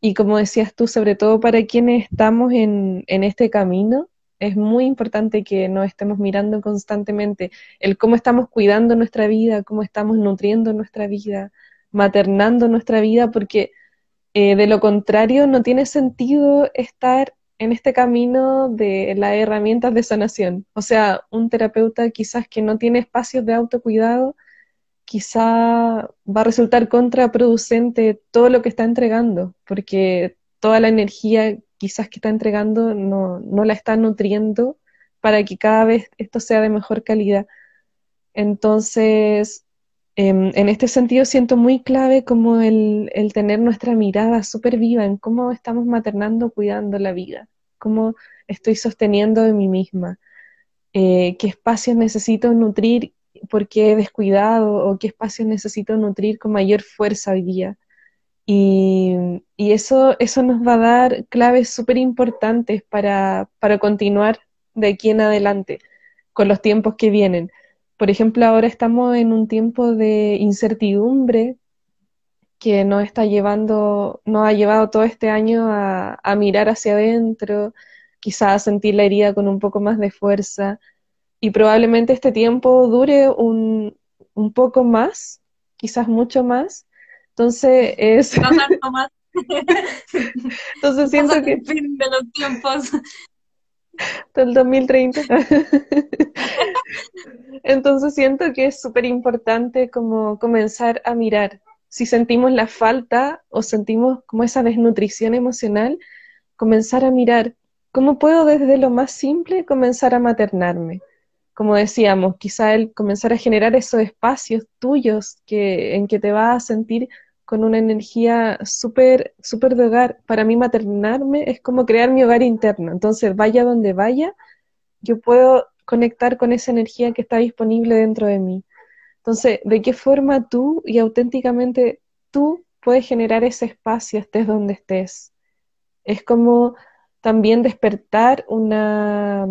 Y como decías tú, sobre todo para quienes estamos en, en este camino, es muy importante que nos estemos mirando constantemente el cómo estamos cuidando nuestra vida, cómo estamos nutriendo nuestra vida, maternando nuestra vida, porque eh, de lo contrario no tiene sentido estar en este camino de las herramientas de sanación. O sea, un terapeuta quizás que no tiene espacios de autocuidado, quizá va a resultar contraproducente todo lo que está entregando, porque toda la energía quizás que está entregando no, no la está nutriendo para que cada vez esto sea de mejor calidad. Entonces, em, en este sentido siento muy clave como el, el tener nuestra mirada súper viva en cómo estamos maternando, cuidando la vida, cómo estoy sosteniendo de mí misma, eh, qué espacios necesito nutrir por qué he descuidado o qué espacios necesito nutrir con mayor fuerza hoy día. Y, y eso, eso nos va a dar claves súper importantes para, para continuar de aquí en adelante con los tiempos que vienen. Por ejemplo, ahora estamos en un tiempo de incertidumbre que nos está llevando, nos ha llevado todo este año a, a mirar hacia adentro, quizás a sentir la herida con un poco más de fuerza, y probablemente este tiempo dure un, un poco más, quizás mucho más. Entonces es... Entonces siento que... fin de los tiempos. Del 2030. Entonces siento que es súper importante como comenzar a mirar. Si sentimos la falta o sentimos como esa desnutrición emocional, comenzar a mirar cómo puedo desde lo más simple comenzar a maternarme como decíamos, quizá el comenzar a generar esos espacios tuyos que, en que te vas a sentir con una energía súper, súper de hogar. Para mí maternarme es como crear mi hogar interno. Entonces, vaya donde vaya, yo puedo conectar con esa energía que está disponible dentro de mí. Entonces, ¿de qué forma tú y auténticamente tú puedes generar ese espacio, estés donde estés? Es como también despertar una,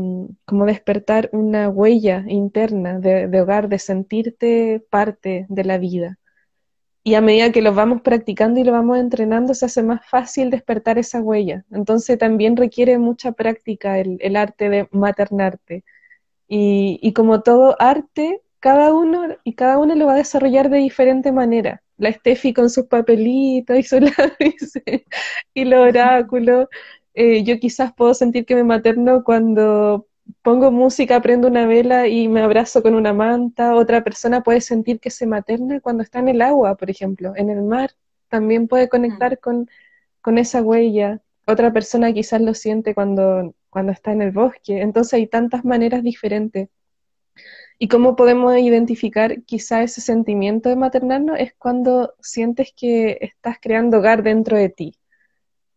como despertar una huella interna de, hogar, de sentirte parte de la vida. Y a medida que lo vamos practicando y lo vamos entrenando, se hace más fácil despertar esa huella. Entonces también requiere mucha práctica el, el arte de maternarte. Y, y, como todo arte, cada uno y cada uno lo va a desarrollar de diferente manera. La Steffi con sus papelitos y su lápiz y los oráculos, eh, yo quizás puedo sentir que me materno cuando pongo música, prendo una vela y me abrazo con una manta. Otra persona puede sentir que se materna cuando está en el agua, por ejemplo, en el mar. También puede conectar con, con esa huella. Otra persona quizás lo siente cuando, cuando está en el bosque. Entonces hay tantas maneras diferentes. ¿Y cómo podemos identificar quizá ese sentimiento de maternarnos? Es cuando sientes que estás creando hogar dentro de ti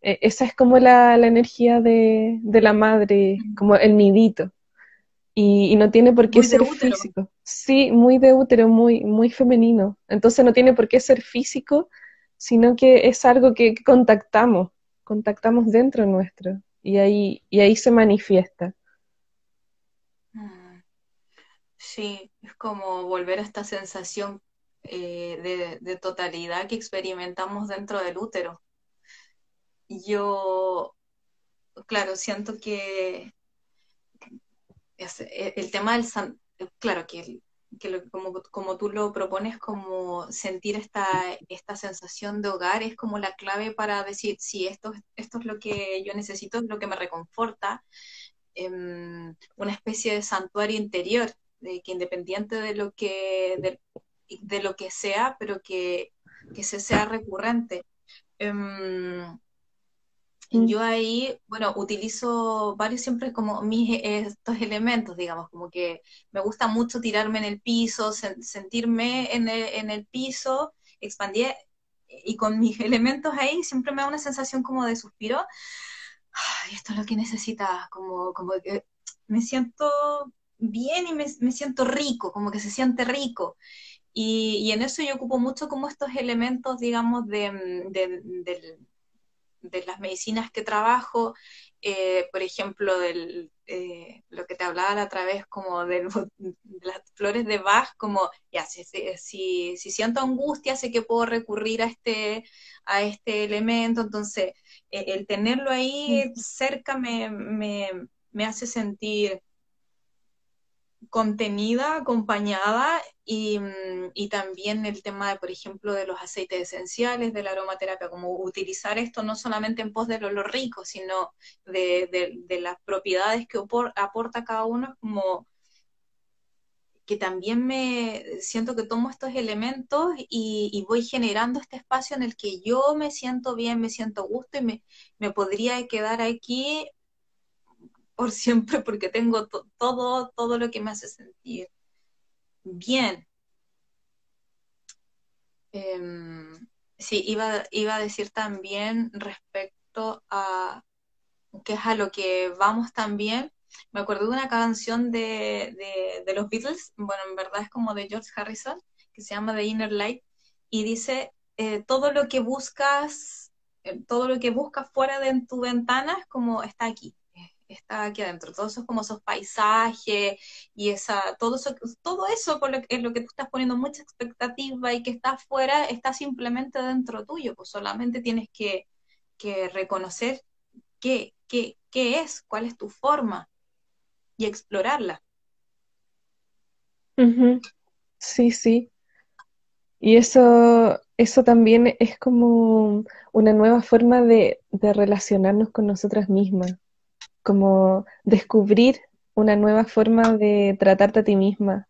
e, esa es como la, la energía de, de, la madre, como el nidito. Y, y no tiene por qué muy ser físico. Sí, muy de útero, muy, muy femenino. Entonces no tiene por qué ser físico, sino que es algo que, que contactamos, contactamos dentro nuestro. Y ahí, y ahí se manifiesta. Mm. Sí, es como volver a esta sensación eh, de, de totalidad que experimentamos dentro del útero yo, claro, siento que e, el tema del, claro, que, como, como, tú lo propones, como sentir esta, esta sensación de hogar es como la clave para decir, si esto, esto es lo que yo necesito, es lo que me reconforta, eh, una especie de santuario interior, de que independiente de lo que, de, lo que sea, pero que, que se sea recurrente. Eh, Mm. Yo ahí, bueno, utilizo varios siempre como mis estos elementos, digamos, como que me gusta mucho tirarme en el piso, sentirme en el, en el piso, expandir y con mis elementos ahí siempre me da una sensación como de suspiro. Esto es lo que necesitaba, como, como que me siento bien y me, me siento rico, como que se siente rico. Y, en eso yo ocupo mucho como estos elementos, digamos, de, de, de, de las medicinas que trabajo, eh, por ejemplo, del, eh, lo que te hablaba la otra vez, como de, las flores de Bach, como, ya, si, si, si, siento angustia, sé que puedo recurrir a este, a este elemento, entonces eh, el tenerlo ahí cerca me, me, me hace sentir contenida, acompañada mm, y, también el tema, de, por ejemplo, de los aceites esenciales, de la aromaterapia, como utilizar esto no solamente en pos de lo, rico, sino de, las propiedades que aporta cada uno, como que también me siento que tomo estos elementos y, voy generando este espacio en el que yo me siento bien, me siento gusto y me, me podría quedar aquí por siempre porque tengo todo, todo lo que me hace sentir bien. Em, sí, iba, iba a decir también respecto a que es a lo que vamos también. Me acuerdo de una canción de, los Beatles, bueno, en verdad es como de George Harrison, que se llama The Inner Light, y dice, eh, todo lo que buscas, eh, todo lo que buscas fuera de tu ventana es como está aquí está aquí adentro, todos esos como esos paisajes y esa, todo eso, todo eso lo, es lo que tú estás poniendo mucha expectativa y que está afuera, está simplemente dentro tuyo, pues solamente tienes que, reconocer qué, qué, qué es, cuál es tu forma y explorarla. Sí, sí. Y eso, eso también es como una nueva forma de, de relacionarnos con nosotras mismas como descubrir una nueva forma de tratarte a ti misma.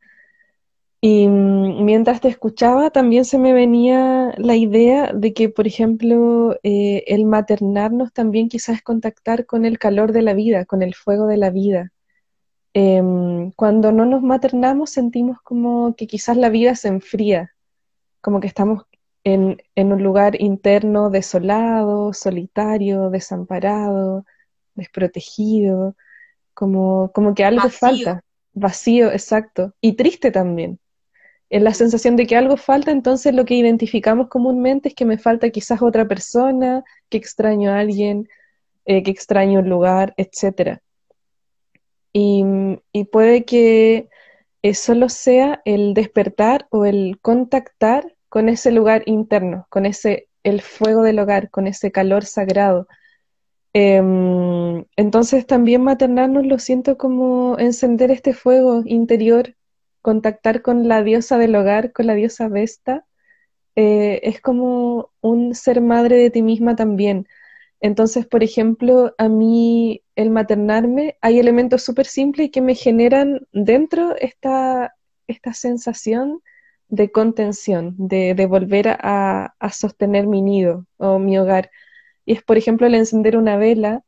Y mm, mientras te escuchaba, también se me venía la idea de que, por ejemplo, eh, el maternarnos también quizás es contactar con el calor de la vida, con el fuego de la vida. Em, cuando no nos maternamos sentimos como que quizás la vida se enfría, como que estamos en, en un lugar interno desolado, solitario, desamparado, desprotegido, como, como que algo falta, vacío, exacto, y triste también. En la sensación de que algo falta, entonces lo que identificamos comúnmente es que me falta quizás otra persona, que extraño a alguien, eh, que extraño un lugar, etc. Y, puede que solo sea el despertar o el contactar con ese lugar interno, con ese el fuego del hogar, con ese calor sagrado, Em, entonces también maternarnos lo siento como encender este fuego interior, contactar con la diosa del hogar, con la diosa Vesta. Eh, es como un ser madre de ti misma también. Entonces, por ejemplo, a mí el maternarme, hay elementos súper simples que me generan dentro esta, esta sensación de contención, de, volver a, a sostener mi nido o mi hogar y es, por ejemplo, el encender una vela,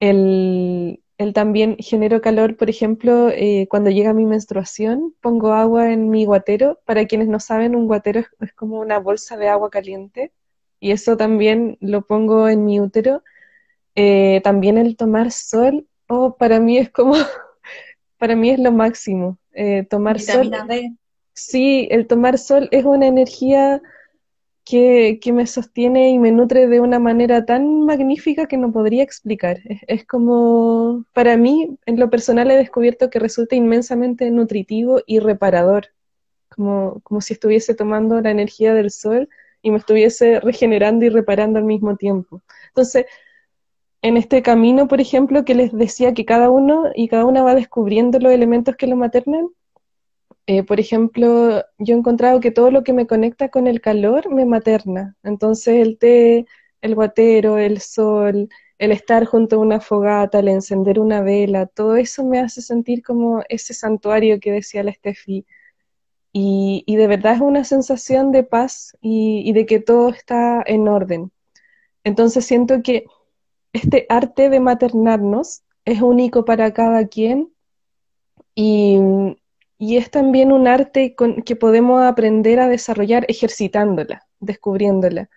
el, también genero calor, por ejemplo, eh, cuando llega mi menstruación, pongo agua en mi guatero. Para quienes no saben, un guatero es, como una bolsa de agua caliente y eso también lo pongo en mi útero. Eh, también el tomar sol, oh, para mí es como, para mí es lo máximo. Eh, tomar sol. Sí, el tomar sol es una energía que, me sostiene y me nutre de una manera tan magnífica que no podría explicar. Es, como, para mí, en lo personal he descubierto que resulta inmensamente nutritivo y reparador, como, como si estuviese tomando la energía del sol y me estuviese regenerando y reparando al mismo tiempo. Entonces, en este camino, por ejemplo, que les decía que cada uno y cada una va descubriendo los elementos que lo maternan, eh, por ejemplo, yo he encontrado que todo lo que me conecta con el calor me materna. Entonces el té, el guatero, el sol, el estar junto a una fogata, el encender una vela, todo eso me hace sentir como ese santuario que decía la Steffi. Y, de verdad es una sensación de paz y, de que todo está en orden. Entonces siento que este arte de maternarnos es único para cada quien y, es también un arte que podemos aprender a desarrollar ejercitándola, descubriéndola.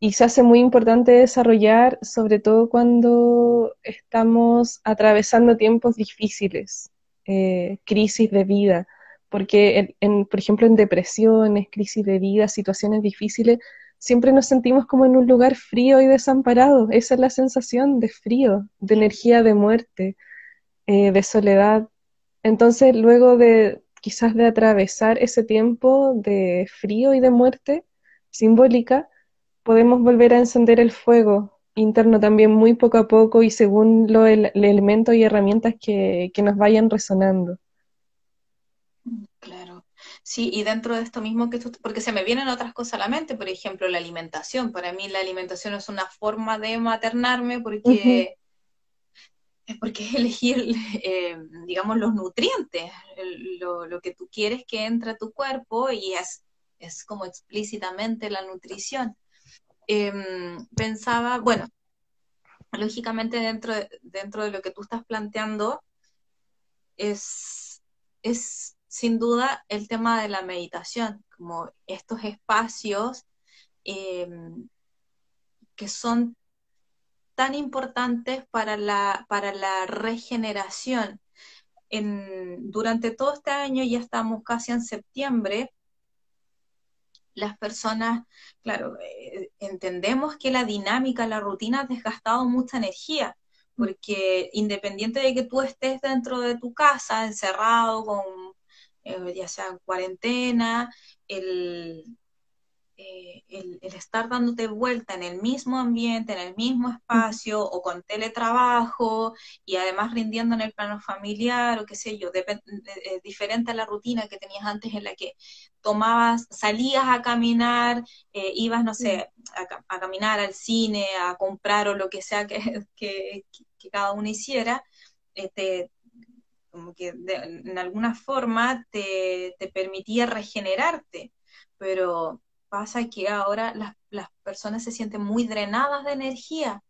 Y se hace muy importante desarrollar, sobre todo cuando estamos atravesando tiempos difíciles, eh, crisis de vida, porque, por ejemplo, en depresiones, crisis de vida, situaciones difíciles, siempre nos sentimos como en un lugar frío y desamparado. Esa es la sensación de frío, de energía de muerte, eh, de soledad. Entonces, luego de quizás de atravesar ese tiempo de frío y de muerte simbólica, podemos volver a encender el fuego interno también muy poco a poco y según los elementos y herramientas que, que nos vayan resonando. Claro. Sí, y dentro de esto mismo que tú, porque se me vienen otras cosas a la mente, por ejemplo, la alimentación. Para mí la alimentación es una forma de maternarme porque, porque es elegir, eh, digamos, los nutrientes, lo, que tú quieres que entre a tu cuerpo y es, es como explícitamente la nutrición. Em, pensaba, bueno, lógicamente dentro de, dentro de lo que tú estás planteando es, es sin duda el tema de la meditación, como estos espacios em, que son tan importantes para la, para la regeneración. durante todo este año, ya estamos casi en septiembre, las personas, claro, eh, entendemos que la dinámica, la rutina ha desgastado mucha energía, porque independiente de que tú estés dentro de tu casa, encerrado con eh, ya sea en cuarentena, el, eh, el, estar dándote vuelta en el mismo ambiente, en el mismo espacio o con teletrabajo y además rindiendo en el plano familiar o qué sé yo, eh, diferente a la rutina que tenías antes en la que tomabas, salías a caminar, ibas, no sé, a, caminar al cine, a comprar o lo que sea que, que, cada uno hiciera, te, como que en alguna forma te, permitía regenerarte, pero pasa que ahora las, personas se sienten muy drenadas de energía,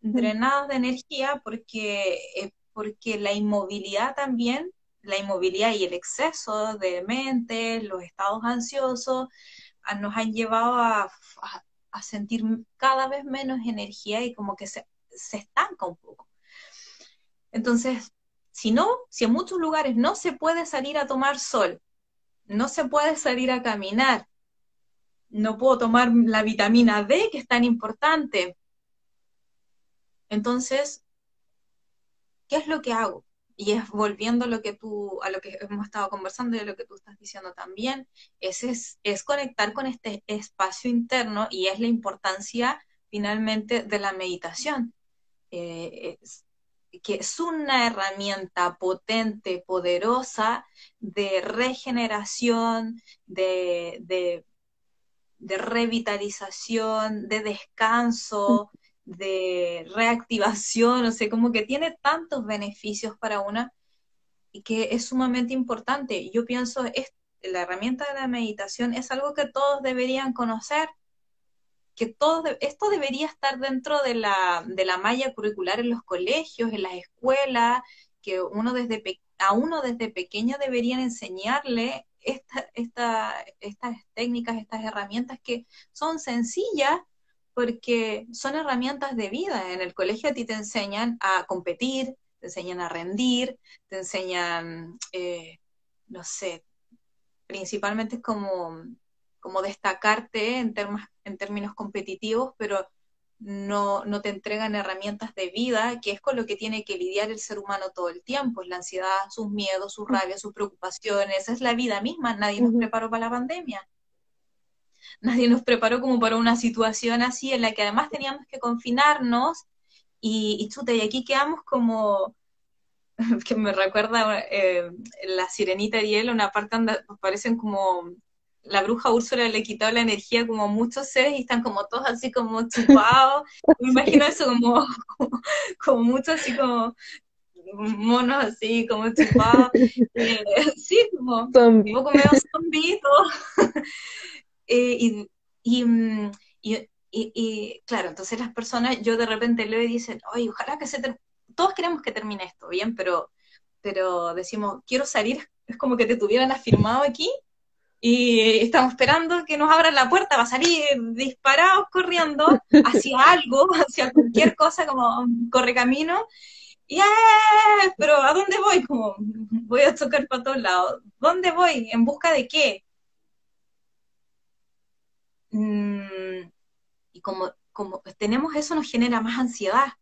drenadas de energía porque, eh, porque la inmovilidad también, la inmovilidad y el exceso de mente, los estados ansiosos, nos han llevado a, sentir cada vez menos energía y como que se, se estanca un poco. Entonces, si no, si en muchos lugares no se puede salir a tomar sol, no se puede salir a caminar, no puedo tomar la vitamina D que es tan importante. Entonces, ¿qué es lo que hago? Y es volviendo a lo que tú, a lo que hemos estado conversando y a lo que tú estás diciendo también, es, es, conectar con este espacio interno y es la importancia finalmente de la meditación. Eh, que es una herramienta potente, poderosa de regeneración, de, revitalización, de descanso, de reactivación, o sea, como que tiene tantos beneficios para una y que es sumamente importante. Yo pienso, es, la herramienta de la meditación es algo que todos deberían conocer, que todo esto debería estar dentro de la, de la malla curricular en los colegios, en las escuelas, que uno desde a uno desde pequeño deberían enseñarle esta, estas técnicas, estas herramientas que son sencillas porque son herramientas de vida. En el colegio a ti te enseñan a competir, te enseñan a rendir, te enseñan, eh, no sé, principalmente como como destacarte en, en términos competitivos, pero no, no, te entregan herramientas de vida, que es con lo que tiene que lidiar el ser humano todo el tiempo, es la ansiedad, sus miedos, sus rabias, sus preocupaciones, es la vida misma, nadie nos preparó para la pandemia. Nadie nos preparó como para una situación así en la que además teníamos que confinarnos y, y chuta, y aquí quedamos como, que me recuerda eh, la sirenita y él, una parte donde parecen como la bruja Úrsula le quitó la energía como a muchos seres y están como todos así como chupados. Me imagino eso como, como, muchos así como monos así como chupados. Eh, sí, como un poco medio zombies eh, y, y, y, y, claro, entonces las personas, yo de repente leo y dicen, oye, ojalá que se todos queremos que termine esto, bien, pero, pero decimos, quiero salir, es como que te tuvieran afirmado aquí y estamos esperando que nos abran la puerta, va a salir disparados corriendo hacia algo, hacia cualquier cosa como corre camino. Y pero ¿a dónde voy? Como voy a tocar para todos lados. ¿Dónde voy? ¿En busca de qué? Mm, y como, como tenemos eso nos genera más ansiedad.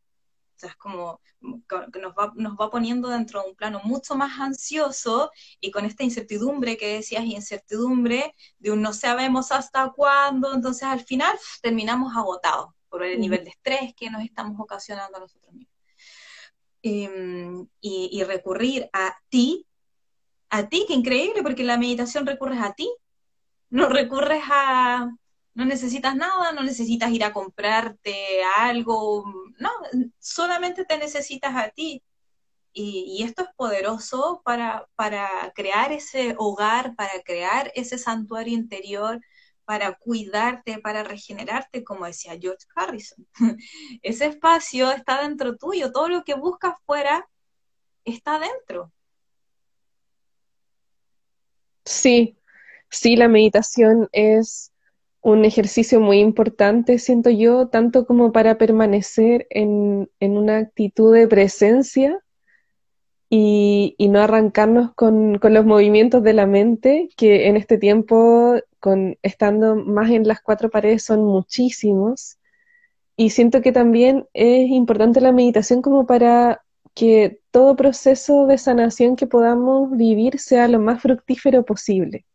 O sea, es como que nos va, nos va poniendo dentro de un plano mucho más ansioso y con esta incertidumbre que decías, incertidumbre de un no sabemos hasta cuándo, entonces al final terminamos agotados por el nivel de estrés que nos estamos ocasionando a nosotros mismos. Em, y, y, recurrir a ti, a ti, qué increíble, porque la meditación recurres a ti, no recurres a, no necesitas nada, no necesitas ir a comprarte algo, no, solamente te necesitas a ti. Y, esto es poderoso para, para crear ese hogar, para crear ese santuario interior, para cuidarte, para regenerarte, como decía George Harrison. Ese espacio está dentro tuyo, todo lo que buscas fuera está dentro. Sí, sí, la meditación es un ejercicio muy importante, siento yo, tanto como para permanecer en, una actitud de presencia y, no arrancarnos con, los movimientos de la mente, que en este tiempo, con, estando más en las cuatro paredes, son muchísimos. Y siento que también es importante la meditación como para que todo proceso de sanación que podamos vivir sea lo más fructífero posible.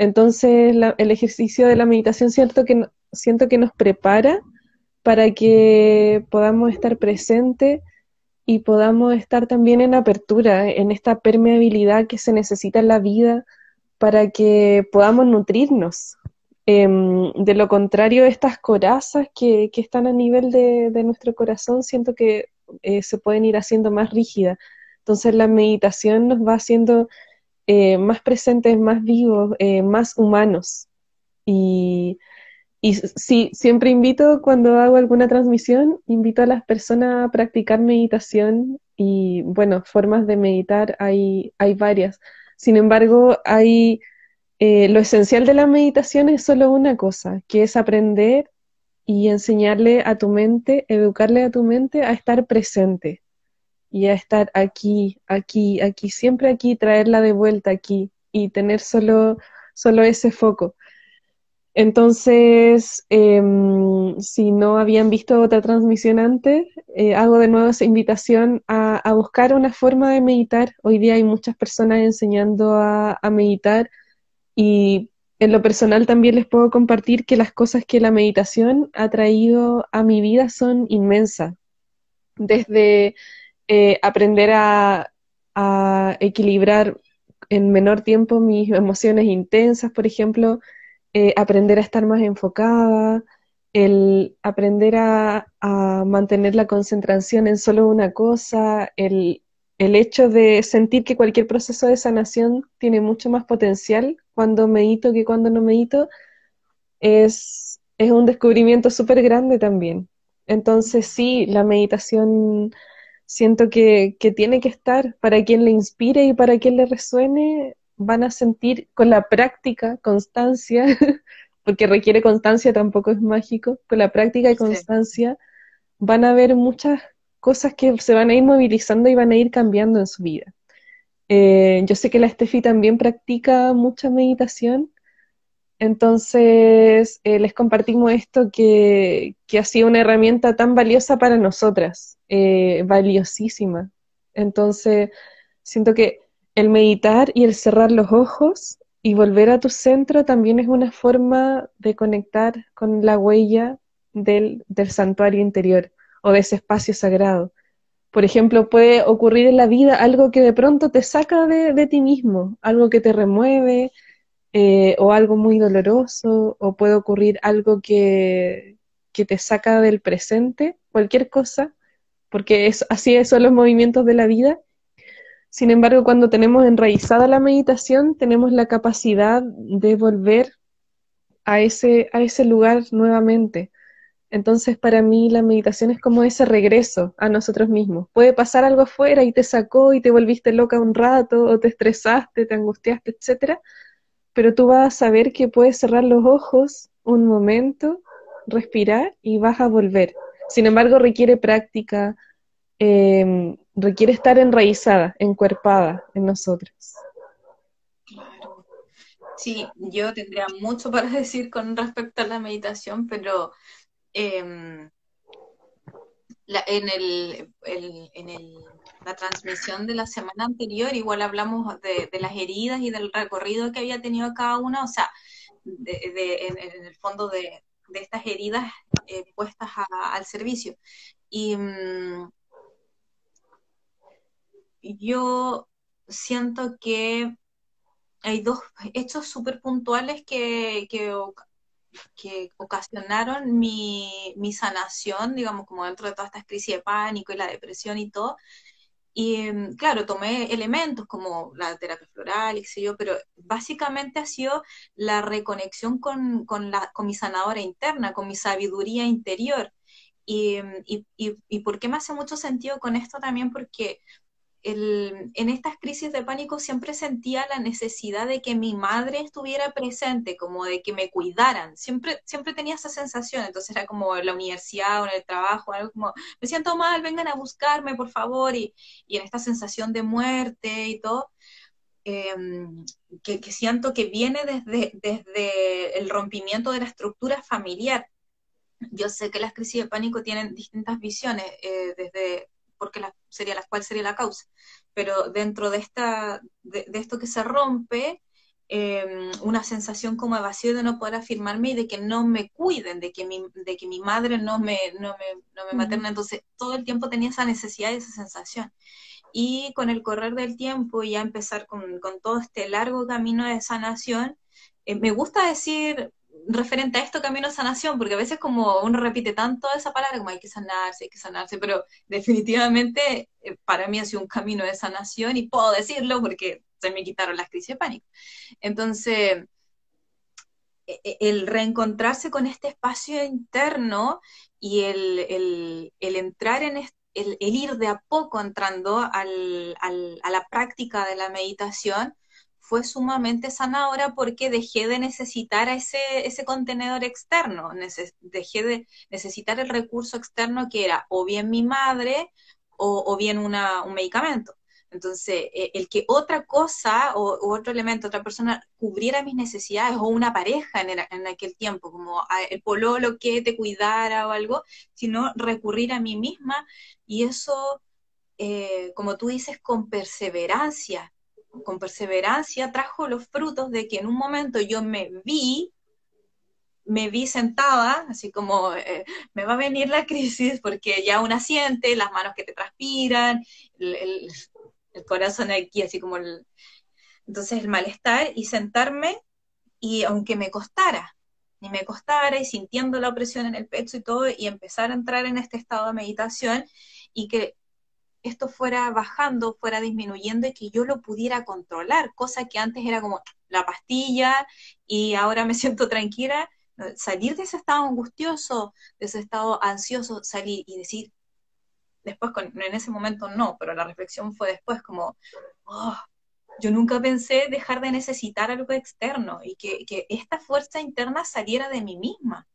Entonces, el ejercicio de la meditación cierto que, siento que nos prepara para que podamos estar presentes y podamos estar también en apertura, en esta permeabilidad que se necesita en la vida para que podamos nutrirnos. Em, de lo contrario, estas corazas que, están a nivel de, nuestro corazón, siento que eh, se pueden ir haciendo más rígidas. Entonces la meditación nos va haciendo eh, más presentes, más vivos, eh, más humanos. Y, y sí, siempre invito cuando hago alguna transmisión, invito a las personas a practicar meditación y bueno, formas de meditar hay, hay varias. Sin embargo, hay eh, lo esencial de la meditación es solo una cosa, que es aprender y enseñarle a tu mente, educarle a tu mente a estar presente y a estar aquí, aquí, aquí, siempre aquí, traerla de vuelta aquí y tener solo, solo ese foco. Entonces, em, si no habían visto otra transmisión antes, eh, hago de nuevo esa invitación a, buscar una forma de meditar. Hoy día hay muchas personas enseñando a, a meditar y en lo personal también les puedo compartir que las cosas que la meditación ha traído a mi vida son inmensas. Desde eh, aprender a, equilibrar en menor tiempo mis emociones intensas, por ejemplo, eh, aprender a estar más enfocada, el aprender a, mantener la concentración en solo una cosa, el, hecho de sentir que cualquier proceso de sanación tiene mucho más potencial cuando medito que cuando no medito, es, es un descubrimiento súper grande también. Entonces sí, la meditación siento que, tiene que estar. Para quien le inspire y para quien le resuene, van a sentir con la práctica, constancia, porque requiere constancia, tampoco es mágico, con la práctica y constancia van a ver muchas cosas que se van a ir movilizando y van a ir cambiando en su vida. Eh, yo sé que la Steffi también practica mucha meditación entonces, eh, les compartimos esto que, ha sido una herramienta tan valiosa para nosotras, eh, valiosísima. Entonces, siento que el meditar y el cerrar los ojos y volver a tu centro también es una forma de conectar con la huella del, santuario interior o de ese espacio sagrado. Por ejemplo, puede ocurrir en la vida algo que de pronto te saca de, de ti mismo, algo que te remueve, eh, o algo muy doloroso, o puede ocurrir algo que, te saca del presente, cualquier cosa, porque es, así son los movimientos de la vida. Sin embargo, cuando tenemos enraizada la meditación, tenemos la capacidad de volver a ese, a ese lugar nuevamente, Entonces, para mí la meditación es como ese regreso a nosotros mismos. Puede pasar algo afuera y te sacó y te volviste loca un rato, o te estresaste, te angustiaste, etcétera, pero tú vas a saber que puedes cerrar los ojos un momento, respirar y vas a volver. Sin embargo, requiere práctica, em, requiere estar enraizada, encuerpada en nosotros. Claro. Sí, yo tendría mucho para decir con respecto a la meditación, pero em, en, el, en la transmisión de la semana anterior igual hablamos de, las heridas y del recorrido que había tenido cada una, o sea, en, el fondo de, estas heridas eh, puestas al servicio. Y mm, yo siento que hay dos hechos súper puntuales que, que, ocasionaron mi, mi, sanación, digamos, como dentro de todas estas crisis de pánico y la depresión y todo. Y mm, claro, tomé elementos como la terapia floral, y sé yo, pero básicamente ha sido la reconexión con, con, la, con mi sanadora interna, con mi sabiduría interior. Y, mm, y, y, y, por qué me hace mucho sentido con esto también, porque en estas crisis de pánico siempre sentía la necesidad de que mi madre estuviera presente, como de que me cuidaran. Siempre, siempre tenía esa sensación. Entonces era como en la universidad o en el trabajo, algo como, me siento mal, vengan a buscarme, por favor. Y, en esta sensación de muerte y todo, em, que, siento que viene desde, desde el rompimiento de la estructura familiar. Yo sé que las crisis de pánico tienen distintas visiones, eh, desde porque la, sería la, cuál sería la causa. Pero dentro de, esta, de, esto que se rompe, em, una sensación como de vacío de no poder afirmarme y de que no me cuiden, de que mi, de que mi madre no me, no me, no me materna. Entonces, todo el tiempo tenía esa necesidad y esa sensación. Y con el correr del tiempo y ya empezar con, con todo este largo camino de sanación, eh, me gusta decir referente a esto camino a sanación, porque a veces como uno repite tanto esa palabra como hay que sanarse, hay que sanarse, pero definitivamente eh, para mí ha sido un camino de sanación y puedo decirlo porque se me quitaron las crisis de pánico. Entonces, e, e, el reencontrarse con este espacio interno y el, entrar en el, ir de a poco entrando a la práctica de la meditación, fue sumamente sanadora porque dejé de necesitar ese, ese contenedor externo, dejé de necesitar el recurso externo que era o bien mi madre o, bien una, un medicamento. Entonces, e, el que otra cosa o, otro elemento, otra persona cubriera mis necesidades o una pareja en, en aquel tiempo, como el pololo que te cuidara o algo, sino recurrir a mí misma. Y eso, eh, como tú dices, con perseverancia, con perseverancia trajo los frutos de que en un momento yo me vi, me vi sentada, así como eh, me va a venir la crisis porque ya una siente las manos que te transpiran, el, corazón aquí, así como el... Entonces el malestar y sentarme y aunque me costara, y me costara y sintiendo la opresión en el pecho y todo, y empezar a entrar en este estado de meditación y que esto fuera bajando, fuera disminuyendo y que yo lo pudiera controlar, cosa que antes era como la pastilla y ahora me siento tranquila, salir de ese estado angustioso, de ese estado ansioso, salir y decir, después en ese momento no, pero la reflexión fue después como, oh, yo nunca pensé dejar de necesitar algo externo y que, que esta fuerza interna saliera de mí misma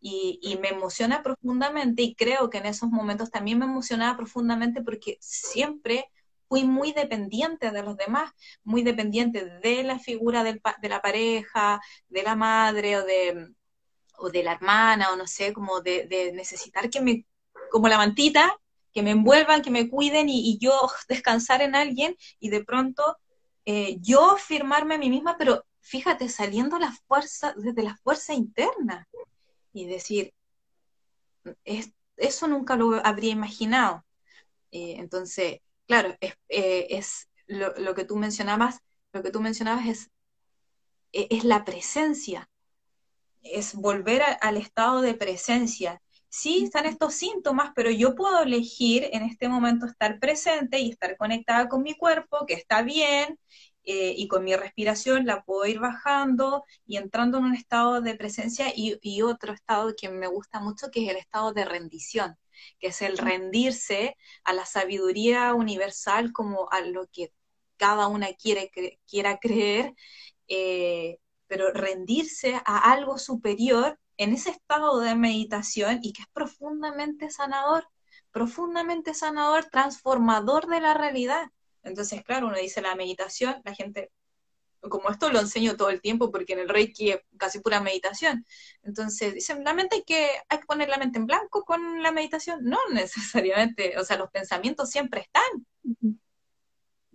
y, me emociona profundamente y creo que en esos momentos también me emocionaba profundamente porque siempre fui muy dependiente de los demás, muy dependiente de la figura de la pareja, de la madre o de, o de la hermana o no sé, como de, necesitar que me, como la mantita, que me envuelvan, que me cuiden y, yo descansar en alguien y de pronto eh, yo firmarme a mí misma, pero fíjate, saliendo la fuerza, desde la fuerza interna y decir, eso nunca lo habría imaginado. Eh, entonces, claro, es, eh, lo, que tú mencionabas, lo que tú mencionabas es, e, es la presencia, es volver al estado de presencia. Sí, están estos síntomas, pero yo puedo elegir en este momento estar presente y estar conectada con mi cuerpo, que está bien, eh, y con mi respiración la puedo ir bajando y entrando en un estado de presencia y, y otro estado que me gusta mucho, que es el estado de rendición, que es el rendirse a la sabiduría universal como a lo que cada una quiere, quiera creer, eh, pero rendirse a algo superior en ese estado de meditación y que es profundamente sanador, profundamente sanador, transformador de la realidad. Entonces, claro, uno dice la meditación, la gente, como esto lo enseño todo el tiempo porque en el Reiki es casi pura meditación. Entonces, dicen, la mente hay que, hay que poner la mente en blanco con la meditación. No necesariamente, o sea, los pensamientos siempre están.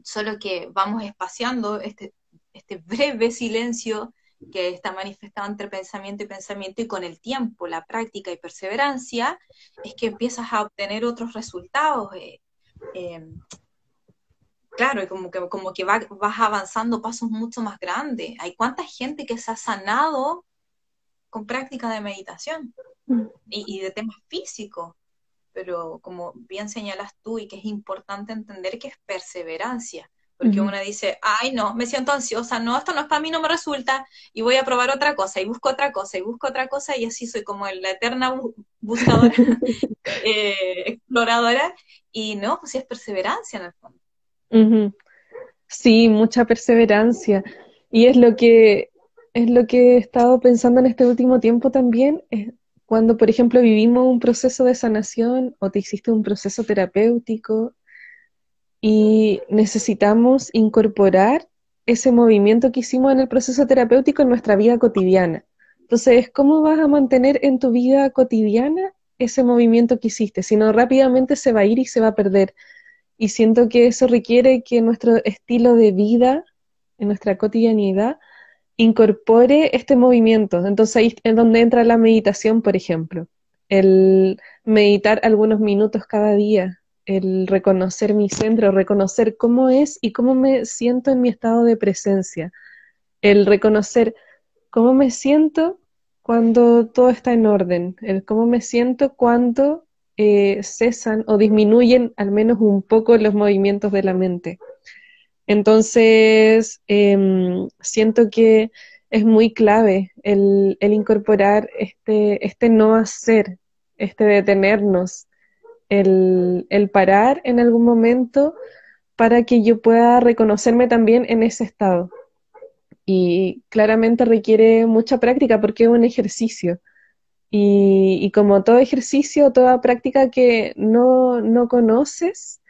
Solo que vamos espaciando este, este breve silencio que está manifestado entre pensamiento y pensamiento y con el tiempo, la práctica y perseverancia, es que empiezas a obtener otros resultados. Eh, eh, claro, como que, como que vas avanzando pasos mucho más grandes. Hay cuánta gente que se ha sanado con práctica de meditación mm. y, y de temas físicos pero como bien señalas tú y que es importante entender que es perseverancia, porque uno dice, ay no, me siento ansiosa, no, esto no es para mí, no me resulta, y voy a probar otra cosa, y busco otra cosa, y busco otra cosa, y así soy como la eterna buscadora, eh, exploradora, y no, pues sí es perseverancia en el fondo. Sí, mucha perseverancia, y es lo que es lo que he estado pensando en este último tiempo también, es cuando, por ejemplo, vivimos un proceso de sanación o te hiciste un proceso terapéutico y necesitamos incorporar ese movimiento que hicimos en el proceso terapéutico en nuestra vida cotidiana. Entonces, ¿cómo vas a mantener en tu vida cotidiana ese movimiento que hiciste? Si no, rápidamente se va a ir y se va a perder. Y siento que eso requiere que nuestro estilo de vida, en nuestra cotidianidad, incorpore este movimiento. Entonces ahí es donde entra la meditación, por ejemplo. El meditar algunos minutos cada día, el reconocer mi centro, reconocer cómo es y cómo me siento en mi estado de presencia, el reconocer cómo me siento cuando todo está en orden, el cómo me siento cuando eh, cesan o disminuyen al menos un poco los movimientos de la mente. Entonces, em, siento que es muy clave el, el incorporar este, este no hacer, este detenernos, el, parar en algún momento para que yo pueda reconocerme también en ese estado. Y claramente requiere mucha práctica porque es un ejercicio. Y, como todo ejercicio, toda práctica que no, no conoces,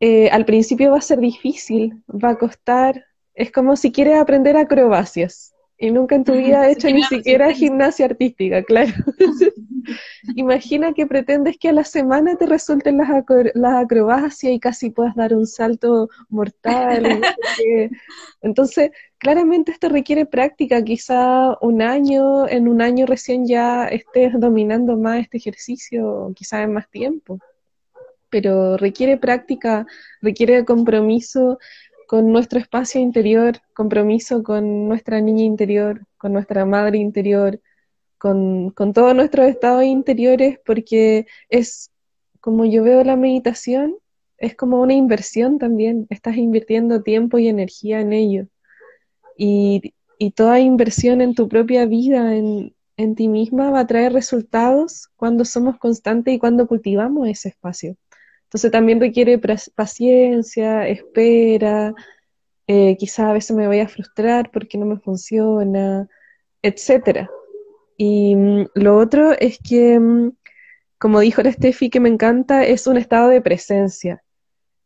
eh, al principio va a ser difícil, va a costar. Es como si quieres aprender acrobacias y nunca en tu vida has hecho ni siquiera gimnasia artística, claro. Imagina que pretendes que a la semana te resulten las, las acrobacias y casi puedas dar un salto mortal. Entonces, claramente esto requiere práctica, quizá un año, en un año recién ya estés dominando más este ejercicio, quizá en más tiempo. Pero requiere práctica, requiere compromiso, con nuestro espacio interior, compromiso con nuestra niña interior, con nuestra madre interior, con, con todos nuestros estados interiores, porque es como yo veo la meditación, es como una inversión también, estás invirtiendo tiempo y energía en ello. Y, y toda inversión en tu propia vida, en, en ti misma, va a traer resultados cuando somos constantes y cuando cultivamos ese espacio. Entonces también requiere paciencia, espera, eh, quizás a veces me voy a frustrar porque no me funciona, etcétera. Y mm, lo otro es que, mm, como dijo la Steffi, que me encanta, es un estado de presencia.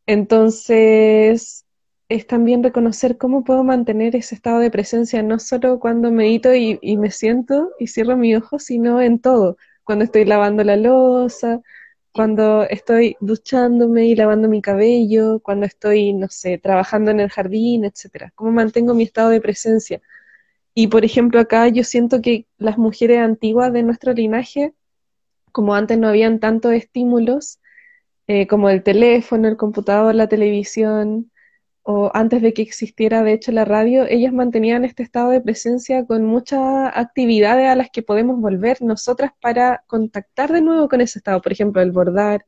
Entonces, es también reconocer cómo puedo mantener ese estado de presencia, no solo cuando medito y, y me siento y cierro mi ojos, sino en todo. Cuando estoy lavando la losa, cuando estoy duchándome y lavando mi cabello, cuando estoy, no sé, trabajando en el jardín, etcétera. ¿Cómo mantengo mi estado de presencia? Y por ejemplo, acá yo siento que las mujeres antiguas de nuestro linaje, como antes no habían tantos estímulos, eh, como el teléfono, el computador, la televisión, o antes de que existiera de hecho la radio, ellas mantenían este estado de presencia con muchas actividades a las que podemos volver nosotras para contactar de nuevo con ese estado. Por ejemplo, el bordar,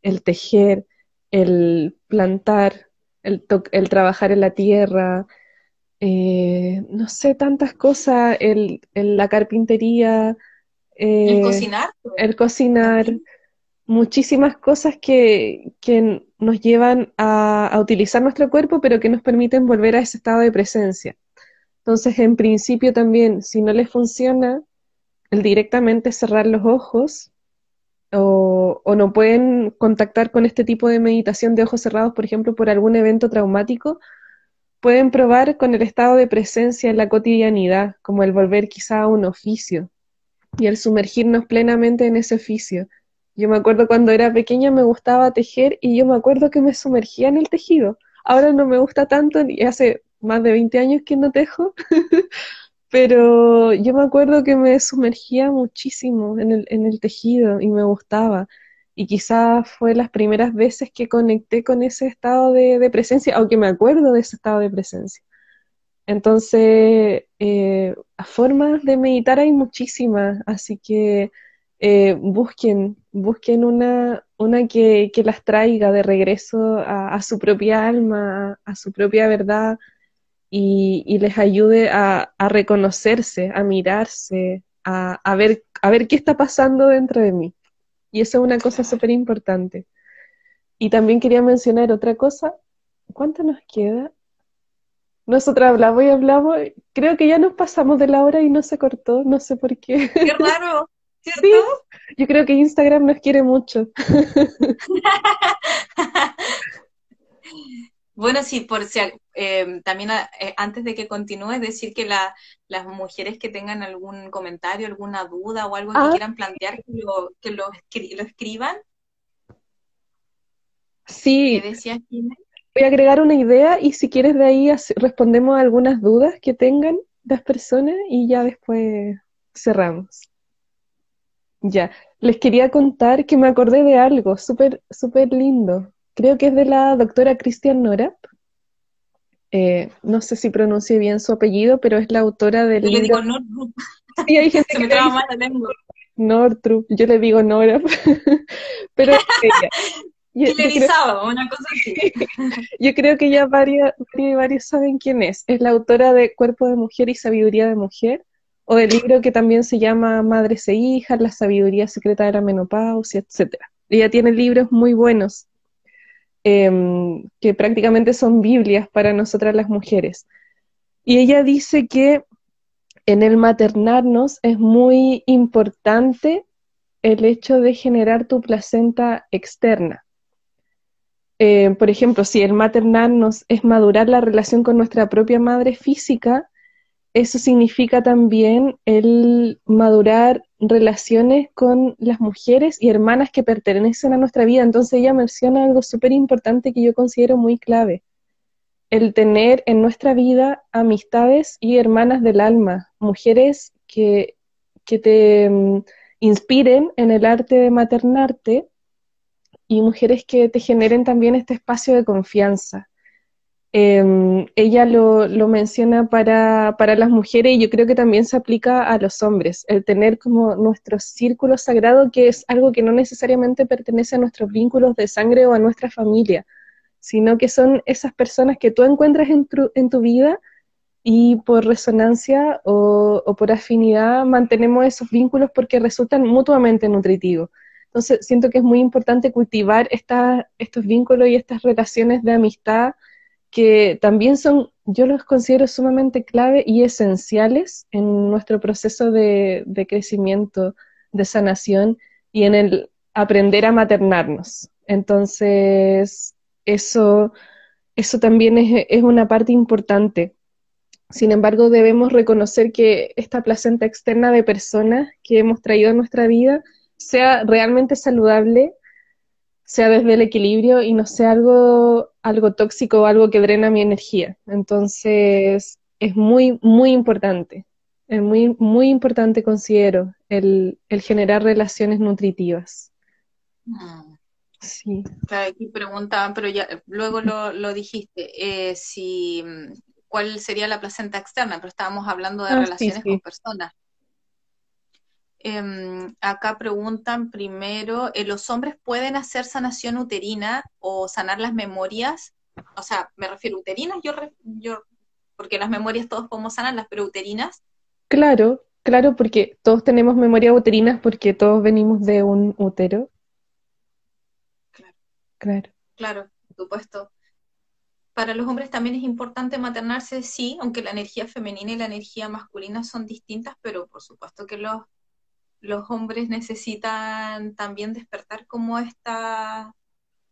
el tejer, el plantar, el, el trabajar en la tierra, eh, no sé, tantas cosas, el, la carpintería, el cocinar. El cocinar, muchísimas cosas que, que nos llevan a, utilizar nuestro cuerpo, pero que nos permiten volver a ese estado de presencia. Entonces, en principio también, si no les funciona, el directamente cerrar los ojos o, o, no pueden contactar con este tipo de meditación de ojos cerrados, por ejemplo, por algún evento traumático, pueden probar con el estado de presencia en la cotidianidad, como el volver quizá a un oficio y el sumergirnos plenamente en ese oficio. Yo me acuerdo cuando era pequeña me gustaba tejer y yo me acuerdo que me sumergía en el tejido. Ahora no me gusta tanto y hace más de 20 años que no tejo, pero yo me acuerdo que me sumergía muchísimo en el, en el tejido y me gustaba. Y quizás fue las primeras veces que conecté con ese estado de, presencia, aunque me acuerdo de ese estado de presencia. Entonces, eh, formas de meditar hay muchísimas, así que eh, busquen, busquen una, una que, que, las traiga de regreso a, su propia alma, a, su propia verdad, y, y les ayude a, a, reconocerse, a mirarse, a, a, ver, a ver qué está pasando dentro de mí. Y eso es una cosa súper importante. Y también quería mencionar otra cosa. ¿Cuánto nos queda? Nosotros hablamos y hablamos. Creo que ya nos pasamos de la hora y no se cortó. No sé por qué. Qué raro, ¿cierto? Sí, yo creo que Instagram nos quiere mucho. Bueno, sí, por si eh, también eh, antes de que continúes, decir que las mujeres que tengan algún comentario, alguna duda o algo que ah. quieran plantear, que lo, que lo, escriban. Sí. Voy a agregar una idea y si quieres de ahí respondemos a algunas dudas que tengan las personas y ya después cerramos. Ya, les quería contar que me acordé de algo súper, súper lindo creo que es de la doctora Christian Norap. Eh, no sé si pronuncie bien su apellido, pero es la autora del yo libro. Le digo Nortrup. Sí, hay gente Se me traba mal la lengua. Nortrup, yo le digo Norap. pero ella. Yo, creo, una cosa así. yo creo que ya varios, varios saben quién es. Es la autora de Cuerpo de Mujer y Sabiduría de Mujer, o del libro que también se llama Madres e Hijas, La Sabiduría Secreta de la Menopausia, etc. Ella tiene libros muy buenos Em, que prácticamente son Biblias para nosotras las mujeres. Y ella dice que en el maternarnos es muy importante el hecho de generar tu placenta externa. Eh, por ejemplo, si el maternarnos es madurar la relación con nuestra propia madre física, eso significa también el madurar relaciones con las mujeres y hermanas que pertenecen a nuestra vida. Entonces ella menciona algo súper importante que yo considero muy clave, el tener en nuestra vida amistades y hermanas del alma, mujeres que, que te mm, inspiren en el arte de maternarte y mujeres que te generen también este espacio de confianza. Em, ella lo, menciona para, para, las mujeres y yo creo que también se aplica a los hombres, el tener como nuestro círculo sagrado, que es algo que no necesariamente pertenece a nuestros vínculos de sangre o a nuestra familia, sino que son esas personas que tú encuentras en tu, en tu vida y por resonancia o, o por afinidad mantenemos esos vínculos porque resultan mutuamente nutritivos. Entonces siento que es muy importante cultivar esta, estos vínculos y estas relaciones de amistad que también son, yo los considero sumamente clave y esenciales en nuestro proceso de, crecimiento, de sanación y en el aprender a maternarnos. Entonces, eso, eso también es, es una parte importante. Sin embargo, debemos reconocer que esta placenta externa de personas que hemos traído a nuestra vida sea realmente saludable sea desde el equilibrio y no sea algo, algo tóxico o algo que drena mi energía. Entonces, es muy, muy importante. Es muy, muy importante, considero, el, el generar relaciones nutritivas. Mm. Sí. Claro, aquí preguntaban, pero ya luego lo, lo dijiste, eh, si cuál sería la placenta externa, pero estábamos hablando de ah, relaciones con personas. Em, acá preguntan primero, eh, ¿los hombres pueden hacer sanación uterina o sanar las memorias o sea, me refiero uterinas, yo, yo porque las memorias todos podemos sanarlas, pero uterinas. Claro, claro, porque todos tenemos memorias uterinas porque todos venimos de un útero. Claro. Claro. Claro, por supuesto. Para los hombres también es importante maternarse, sí, aunque la energía femenina y la energía masculina son distintas, pero por supuesto que los, los hombres necesitan también despertar como esta,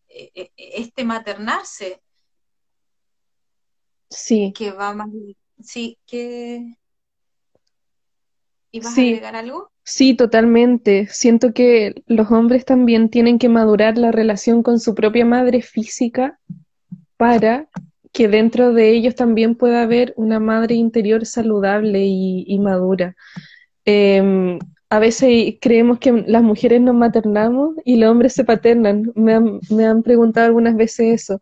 e, e, este maternarse. Sí. Que va más. Sí, que. ¿Ibas Sí. a agregar algo? Sí, totalmente. Siento que los hombres también tienen que madurar la relación con su propia madre física para que dentro de ellos también pueda haber una madre interior saludable y, y madura. Em, a veces creemos que las mujeres nos maternamos y los hombres se paternan. Me han, me han preguntado algunas veces eso.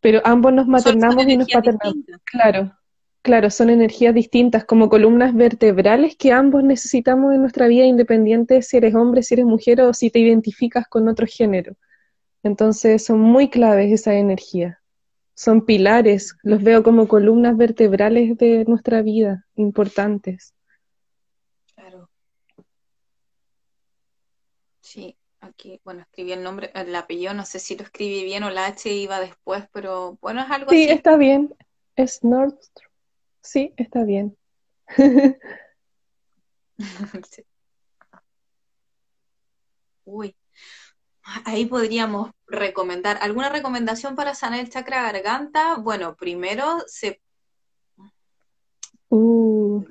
Pero ambos nos maternamos y nos paternamos. distintas. Claro, claro, son energías distintas, como columnas vertebrales que ambos necesitamos en nuestra vida, independiente de si eres hombre, si eres mujer o si te identificas con otro género. Entonces son muy claves esas energías. Son pilares, los veo como columnas vertebrales de nuestra vida, importantes. Claro. Sí, aquí, bueno, escribí el nombre, el apellido, no sé si lo escribí bien o la H iba después, pero bueno, es algo Sí, así. está bien. Es Nordstrom. Sí, está bien. Sí. Uy, ahí podríamos recomendar. ¿Alguna recomendación para sanar el chakra garganta? Bueno, primero, se, Uh,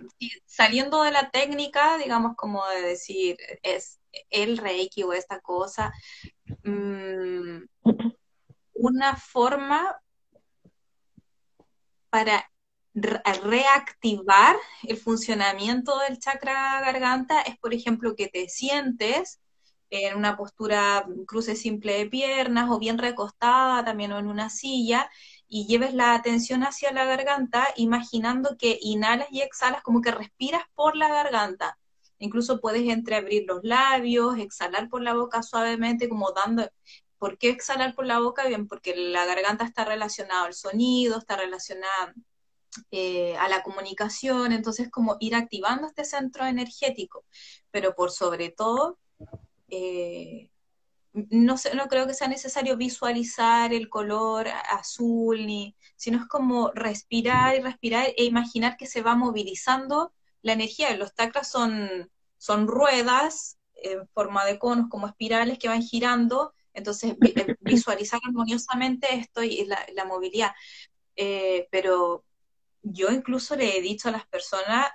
saliendo de la técnica, digamos, como de decir, es el reiki o esta cosa, mm, una forma para re- reactivar el funcionamiento del chakra garganta es, por ejemplo, que te sientes en una postura cruce simple de piernas o bien recostada también o en una silla y lleves la atención hacia la garganta imaginando que inhalas y exhalas como que respiras por la garganta. Incluso puedes entreabrir los labios, exhalar por la boca suavemente, como dando... ¿Por qué exhalar por la boca? Bien, porque la garganta está relacionada al sonido, está relacionada eh, a la comunicación, entonces como ir activando este centro energético, pero por sobre todo, eh, no, sé, no creo que sea necesario visualizar el color azul, ni, sino es como respirar y respirar e imaginar que se va movilizando la energía. Los chakras son, son ruedas en forma de conos, como espirales que van girando, entonces eh, visualizar armoniosamente esto y la, la movilidad. Eh, pero yo incluso le he dicho a las personas,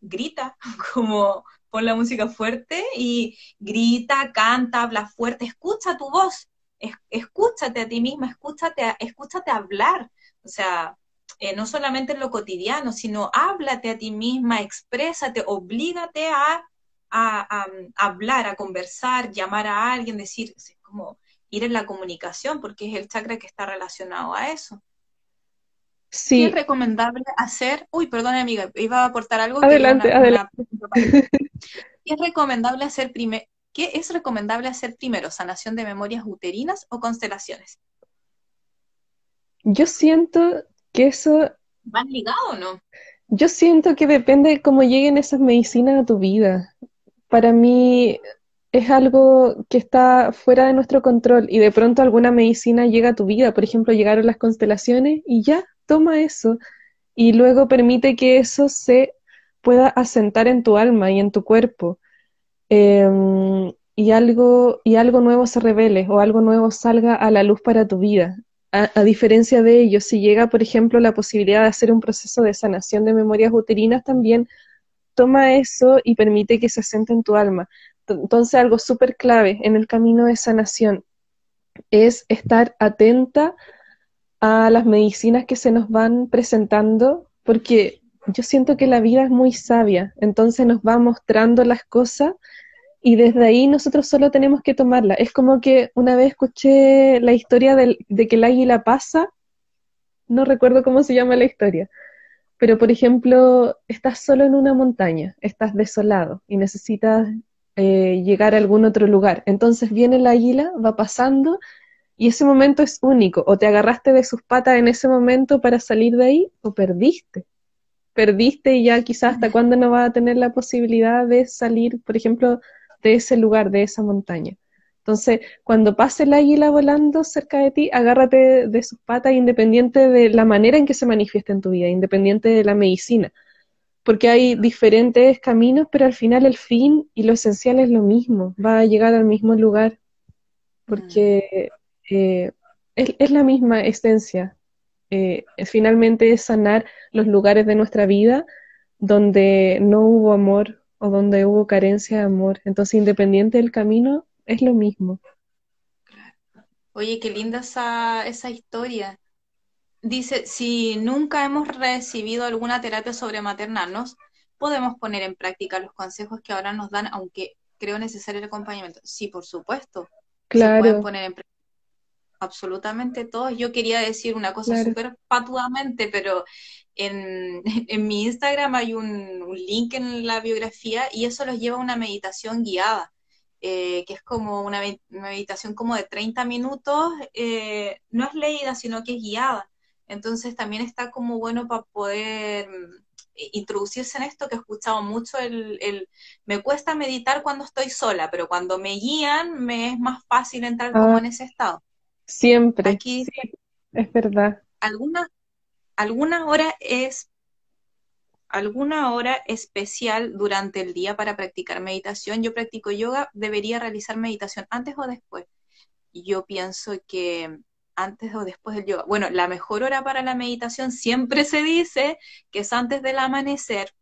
grita, como pon la música fuerte y grita, canta, habla fuerte, escucha tu voz, es- escúchate a ti misma, escúchate, escúchate hablar, o sea, eh, no solamente en lo cotidiano, sino háblate a ti misma, exprésate, oblígate a, a- a- a hablar, a conversar, llamar a alguien, decir, es como ir en la comunicación, porque es el chakra que está relacionado a eso. ¿Qué sí, es recomendable hacer? Uy, perdón, amiga, iba a aportar algo adelante, una- adelante. una- ¿Qué es recomendable hacer primero? ¿Qué es recomendable hacer primero? ¿Sanación de memorias uterinas o constelaciones? Yo siento que eso ¿Van ligados o no? Yo siento que depende de cómo lleguen esas medicinas a tu vida. Para mí es algo que está fuera de nuestro control y de pronto alguna medicina llega a tu vida. Por ejemplo, llegaron las constelaciones y ya, toma eso. Y luego permite que eso se pueda asentar en tu alma y en tu cuerpo. Em, y algo, y algo nuevo se revele o algo nuevo salga a la luz para tu vida. A, diferencia de ello, si llega, por ejemplo, la posibilidad de hacer un proceso de sanación de memorias uterinas, también toma eso y permite que se asente en tu alma. Entonces, algo súper clave en el camino de sanación es estar atenta a las medicinas que se nos van presentando, porque yo siento que la vida es muy sabia, entonces nos va mostrando las cosas y desde ahí nosotros solo tenemos que tomarla. Es como que una vez escuché la historia del- de que el águila pasa, no recuerdo cómo se llama la historia, pero por ejemplo, estás solo en una montaña, estás desolado y necesitas eh, llegar a algún otro lugar. Entonces viene el águila, va pasando Y ese momento es único. O te agarraste de sus patas en ese momento para salir de ahí, o perdiste. Perdiste y ya quizás hasta cuándo no vas a tener la posibilidad de salir, por ejemplo, de ese lugar, de esa montaña. Entonces, cuando pase el águila volando cerca de ti, agárrate de sus patas independiente de la manera en que se manifiesta en tu vida, independiente de la medicina. Porque hay diferentes caminos, pero al final el fin y lo esencial es lo mismo, va a llegar al mismo lugar, porque eh, es, la misma esencia. Eh, finalmente es sanar los lugares de nuestra vida donde no hubo amor o donde hubo carencia de amor. Entonces, independiente del camino, es lo mismo. Oye, qué linda esa, esa historia. Dice, si nunca hemos recibido alguna terapia sobre maternarnos, podemos poner en práctica los consejos que ahora nos dan, aunque creo necesario el acompañamiento. Sí, por supuesto. Claro. Se pueden poner en práctica absolutamente todos. Yo quería decir una cosa súper patudamente, pero en, en, mi Instagram hay un, un, link en la biografía y eso los lleva a una meditación guiada. Eh, que es como una, meditación como de 30 minutos, eh, no es leída, sino que es guiada. Entonces también está como bueno para poder mm, introducirse en esto, que he escuchado mucho el, el, me cuesta meditar cuando estoy sola, pero cuando me guían me es más fácil entrar como ah. en ese estado. Siempre. Aquí es verdad. Alguna, alguna hora es alguna hora especial durante el día para practicar meditación. Yo practico yoga, debería realizar meditación antes o después. Yo pienso que antes o después del yoga. Bueno, la mejor hora para la meditación siempre se dice que es antes del amanecer.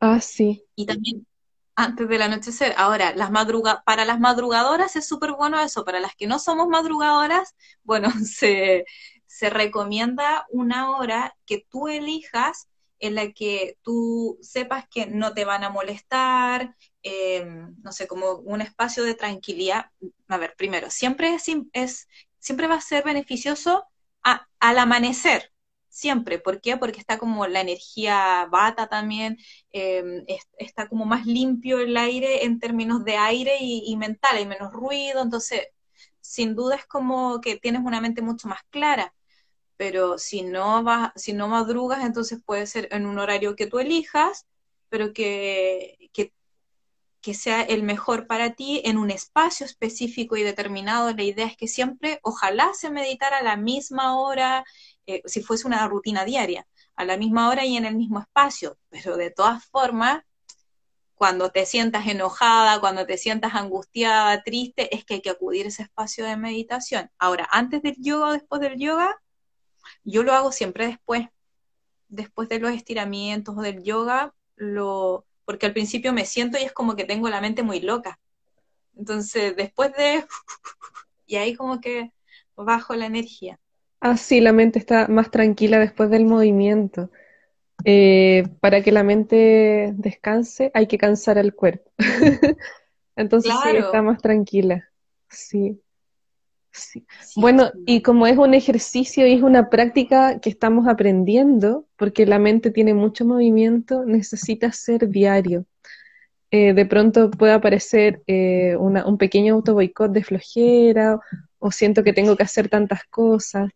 Ah, sí. Y también antes del anochecer. Ahora, las madruga para las madrugadoras es súper bueno eso. Para las que no somos madrugadoras, bueno, se, se recomienda una hora que tú elijas en la que tú sepas que no te van a molestar, eh, no sé, como un espacio de tranquilidad. A ver, primero, siempre es, es siempre va a ser beneficioso al amanecer, siempre. ¿Por qué? Porque está como la energía bata también, eh, está como más limpio el aire en términos de aire y, y mental, hay menos ruido, entonces sin duda es como que tienes una mente mucho más clara pero si no vas, si no madrugas, entonces puede ser en un horario que tú elijas, pero que, que, sea el mejor para ti en un espacio específico y determinado. La idea es que siempre, ojalá se meditara a la misma hora, eh, si fuese una rutina diaria, a la misma hora y en el mismo espacio, pero de todas formas, cuando te sientas enojada, cuando te sientas angustiada, triste, es que hay que acudir a ese espacio de meditación. Ahora, antes del yoga o después del yoga, yo lo hago siempre después, después de los estiramientos o del yoga, lo, porque al principio me siento y es como que tengo la mente muy loca. Entonces, después de... y ahí como que bajo la energía. Ah, sí, la mente está más tranquila después del movimiento. Eh, para que la mente descanse hay que cansar al cuerpo. Entonces sí, está más tranquila. Sí bueno, y como es un ejercicio y es una práctica que estamos aprendiendo, porque la mente tiene mucho movimiento, necesita ser diario. Eh, de pronto puede aparecer eh, un pequeño auto boicot de flojera o siento que tengo que hacer tantas cosas,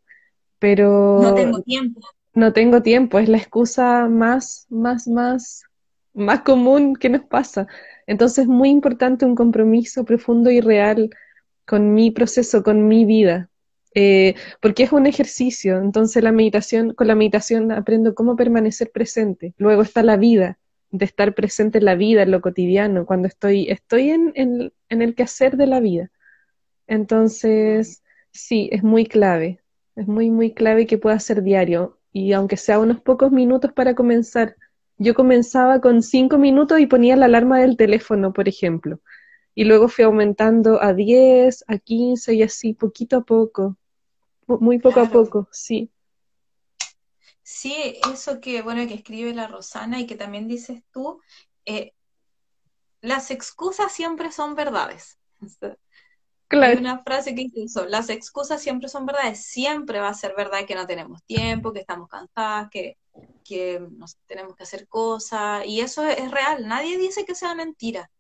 pero... No tengo tiempo. No tengo tiempo, es la excusa más, más, más, más común que nos pasa. Entonces es muy importante un compromiso profundo y real con mi proceso, con mi vida, eh, porque es un ejercicio, entonces la meditación, con la meditación aprendo cómo permanecer presente, luego está la vida, de estar presente en la vida, en lo cotidiano, cuando estoy, estoy en, en, en el quehacer de la vida. Entonces, sí, es muy clave, es muy, muy clave que pueda ser diario, y aunque sea unos pocos minutos para comenzar, yo comenzaba con cinco minutos y ponía la alarma del teléfono, por ejemplo y luego fui aumentando a 10, a 15 y así, poquito a poco, muy poco a poco, sí. Sí, eso que, bueno, que escribe la Rosana y que también dices tú, eh, las excusas siempre son verdades. Claro. Hay una frase que dice eso, las excusas siempre son verdades, siempre va a ser verdad que no tenemos tiempo, que estamos cansadas, que, que tenemos que hacer cosas, y eso es real, nadie dice que sea mentira,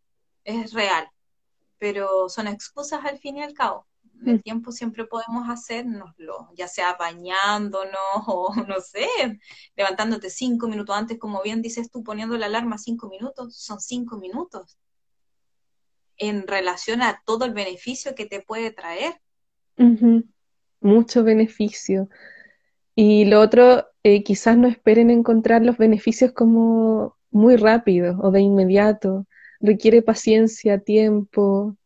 es real pero son excusas al fin y al cabo. el mm. tiempo siempre podemos hacernoslo, ya sea bañándonos o no sé, levantándote cinco minutos antes, como bien dices tú, poniendo la alarma cinco minutos, son cinco minutos en relación a todo el beneficio que te puede traer. Mucho beneficio. Y lo otro, eh, quizás no esperen encontrar los beneficios como muy rápido o de inmediato. Requiere paciencia, tiempo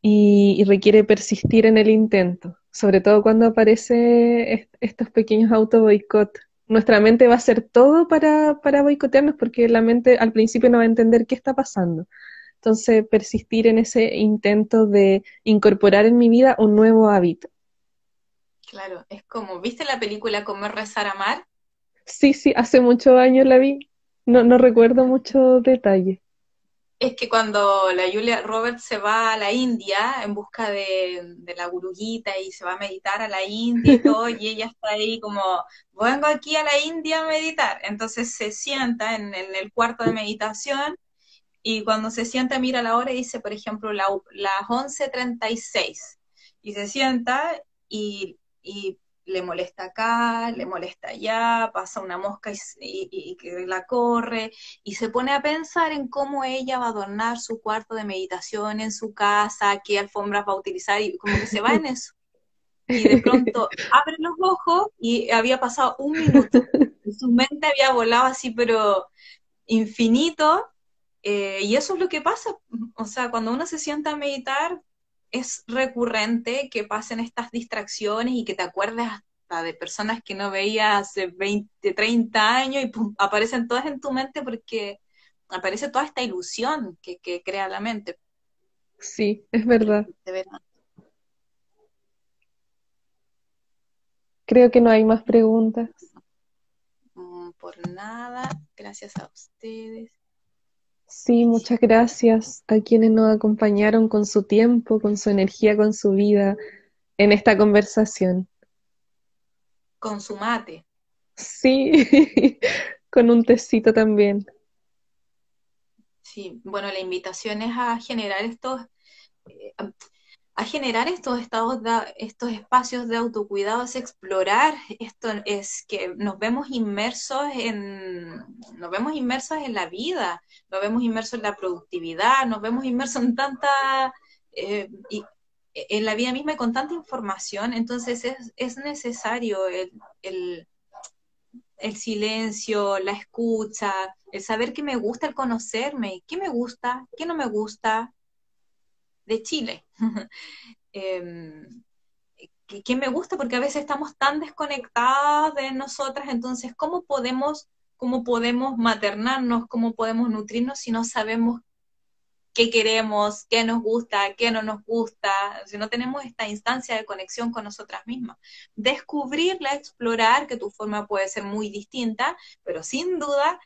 y, requiere persistir en el intento, sobre todo cuando aparece estos pequeños auto boicot. Nuestra mente va a hacer todo para, para boicotearnos porque la mente al principio no va a entender qué está pasando. Entonces, persistir en ese intento de incorporar en mi vida un nuevo hábito. Claro, es como, ¿viste la película Comer, Rezar, Amar? Sí, sí, hace muchos años la vi. No, no recuerdo muchos detalles. Es que cuando la Julia Roberts se va a la India en busca de, la guruguita y se va a meditar a la India y todo, y ella está ahí como, vengo aquí a la India a meditar. Entonces se sienta en, el cuarto de meditación y cuando se sienta mira la hora y dice, por ejemplo, la, las 11.36. Y se sienta y, y le molesta acá, le molesta allá, pasa una mosca y, y, la corre, y se pone a pensar en cómo ella va a adornar su cuarto de meditación en su casa, qué alfombras va a utilizar, y como que se va en eso. Y de pronto abre los ojos y había pasado un minuto. Y su mente había volado así, pero infinito. Eh, y eso es lo que pasa. O sea, cuando uno se sienta a meditar, es recurrente que pasen estas distracciones y que te acuerdes hasta de personas que no veías hace 20, 30 años y aparecen todas en tu mente porque aparece toda esta ilusión que, crea la mente. Sí, es verdad. Creo que no hay más preguntas. Por nada, gracias a ustedes. Sí, muchas gracias a quienes nos acompañaron con su tiempo, con su energía, con su vida en esta conversación. Con su mate. Sí, con un tecito también. Sí, bueno, la invitación es a generar estos, eh, a generar estos estados, estos espacios de autocuidado, es explorar, esto es que nos vemos inmersos en, nos vemos inmersos en la vida, nos vemos inmersos en la productividad, nos vemos inmersos en tanta, eh, y, en la vida misma y con tanta información, entonces es, es necesario el, el silencio, la escucha, el saber qué me gusta, el conocerme, qué me gusta, qué no me gusta, de Chile. eh, que, me gusta porque a veces estamos tan desconectadas de nosotras, entonces, ¿cómo podemos, cómo podemos maternarnos, cómo podemos nutrirnos si no sabemos qué queremos, qué nos gusta, qué no nos gusta, si no tenemos esta instancia de conexión con nosotras mismas. Descubrirla, explorar, que tu forma puede ser muy distinta, pero sin duda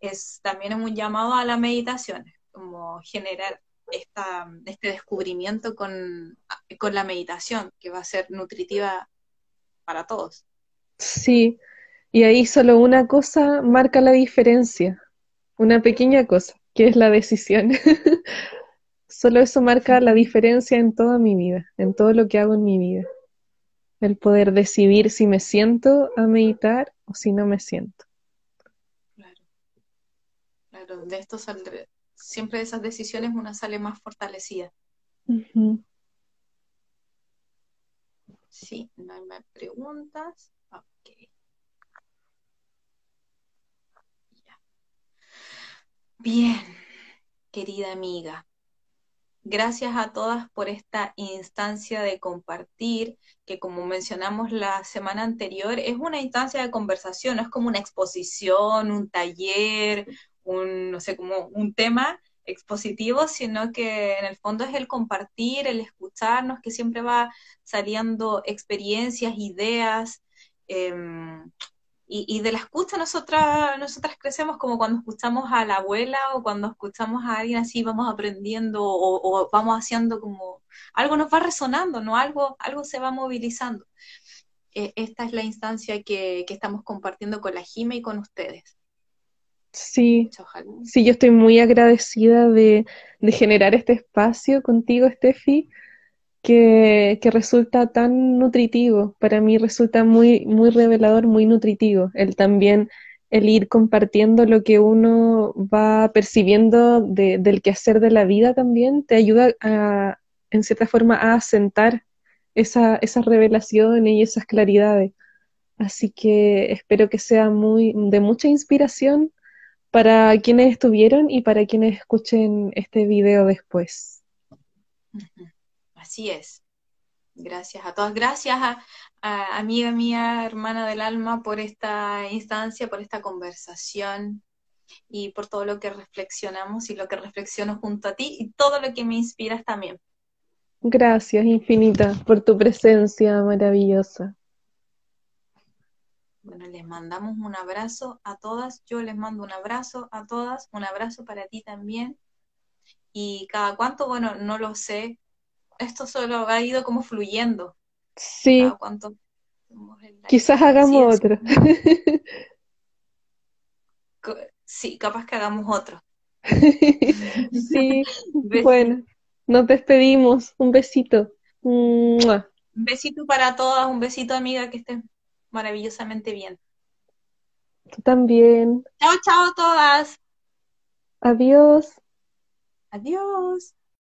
es también un llamado a la meditación, como generar esta, este descubrimiento con, con la meditación, que va a ser nutritiva para todos. Sí, y ahí solo una cosa marca la diferencia, una pequeña cosa, que es la decisión. solo eso marca la diferencia en toda mi vida, en todo lo que hago en mi vida. El poder decidir si me siento a meditar o si no me siento. Claro, claro de esto saldré, siempre de esas decisiones una sale más fortalecida. Sí, no hay más preguntas. Bien, querida amiga. Gracias a todas por esta instancia de compartir, que como mencionamos la semana anterior, es una instancia de conversación, no es como una exposición, un taller, un, no sé, como un tema expositivo, sino que en el fondo es el compartir, el escucharnos, que siempre va saliendo experiencias, ideas, em, y, de la escucha nosotras, nosotras crecemos como cuando escuchamos a la abuela o cuando escuchamos a alguien así, vamos aprendiendo o, vamos haciendo como, algo nos va resonando, ¿no? Algo, algo se va movilizando. E, esta es la instancia que, que estamos compartiendo con la Jime y con ustedes. Sí, sí, yo estoy muy agradecida de, generar este espacio contigo, Steffi, que, que, resulta tan nutritivo. Para mí resulta muy, muy revelador, muy nutritivo. El también el ir compartiendo lo que uno va percibiendo de, del quehacer de la vida también te ayuda a, en cierta forma, a asentar esa, esas revelaciones y esas claridades. Así que espero que sea muy de mucha inspiración para quienes estuvieron y para quienes escuchen este video después. Así es. Gracias a todas. Gracias a, amiga mía, hermana del alma, por esta instancia, por esta conversación y por todo lo que reflexionamos y lo que reflexiono junto a ti y todo lo que me inspiras también. Gracias infinita por tu presencia maravillosa. Bueno, les mandamos un abrazo a todas. Yo les mando un abrazo a todas. Un abrazo para ti también. Y cada cuánto, bueno, no lo sé. Esto solo ha ido como fluyendo. Sí. Quizás hagamos otro. sí, capaz que hagamos otro. sí, bueno, nos despedimos. Un besito. Un besito para todas, un besito amiga, que estén maravillosamente bien. Tú también. Chao, chao todas. Adiós. Adiós.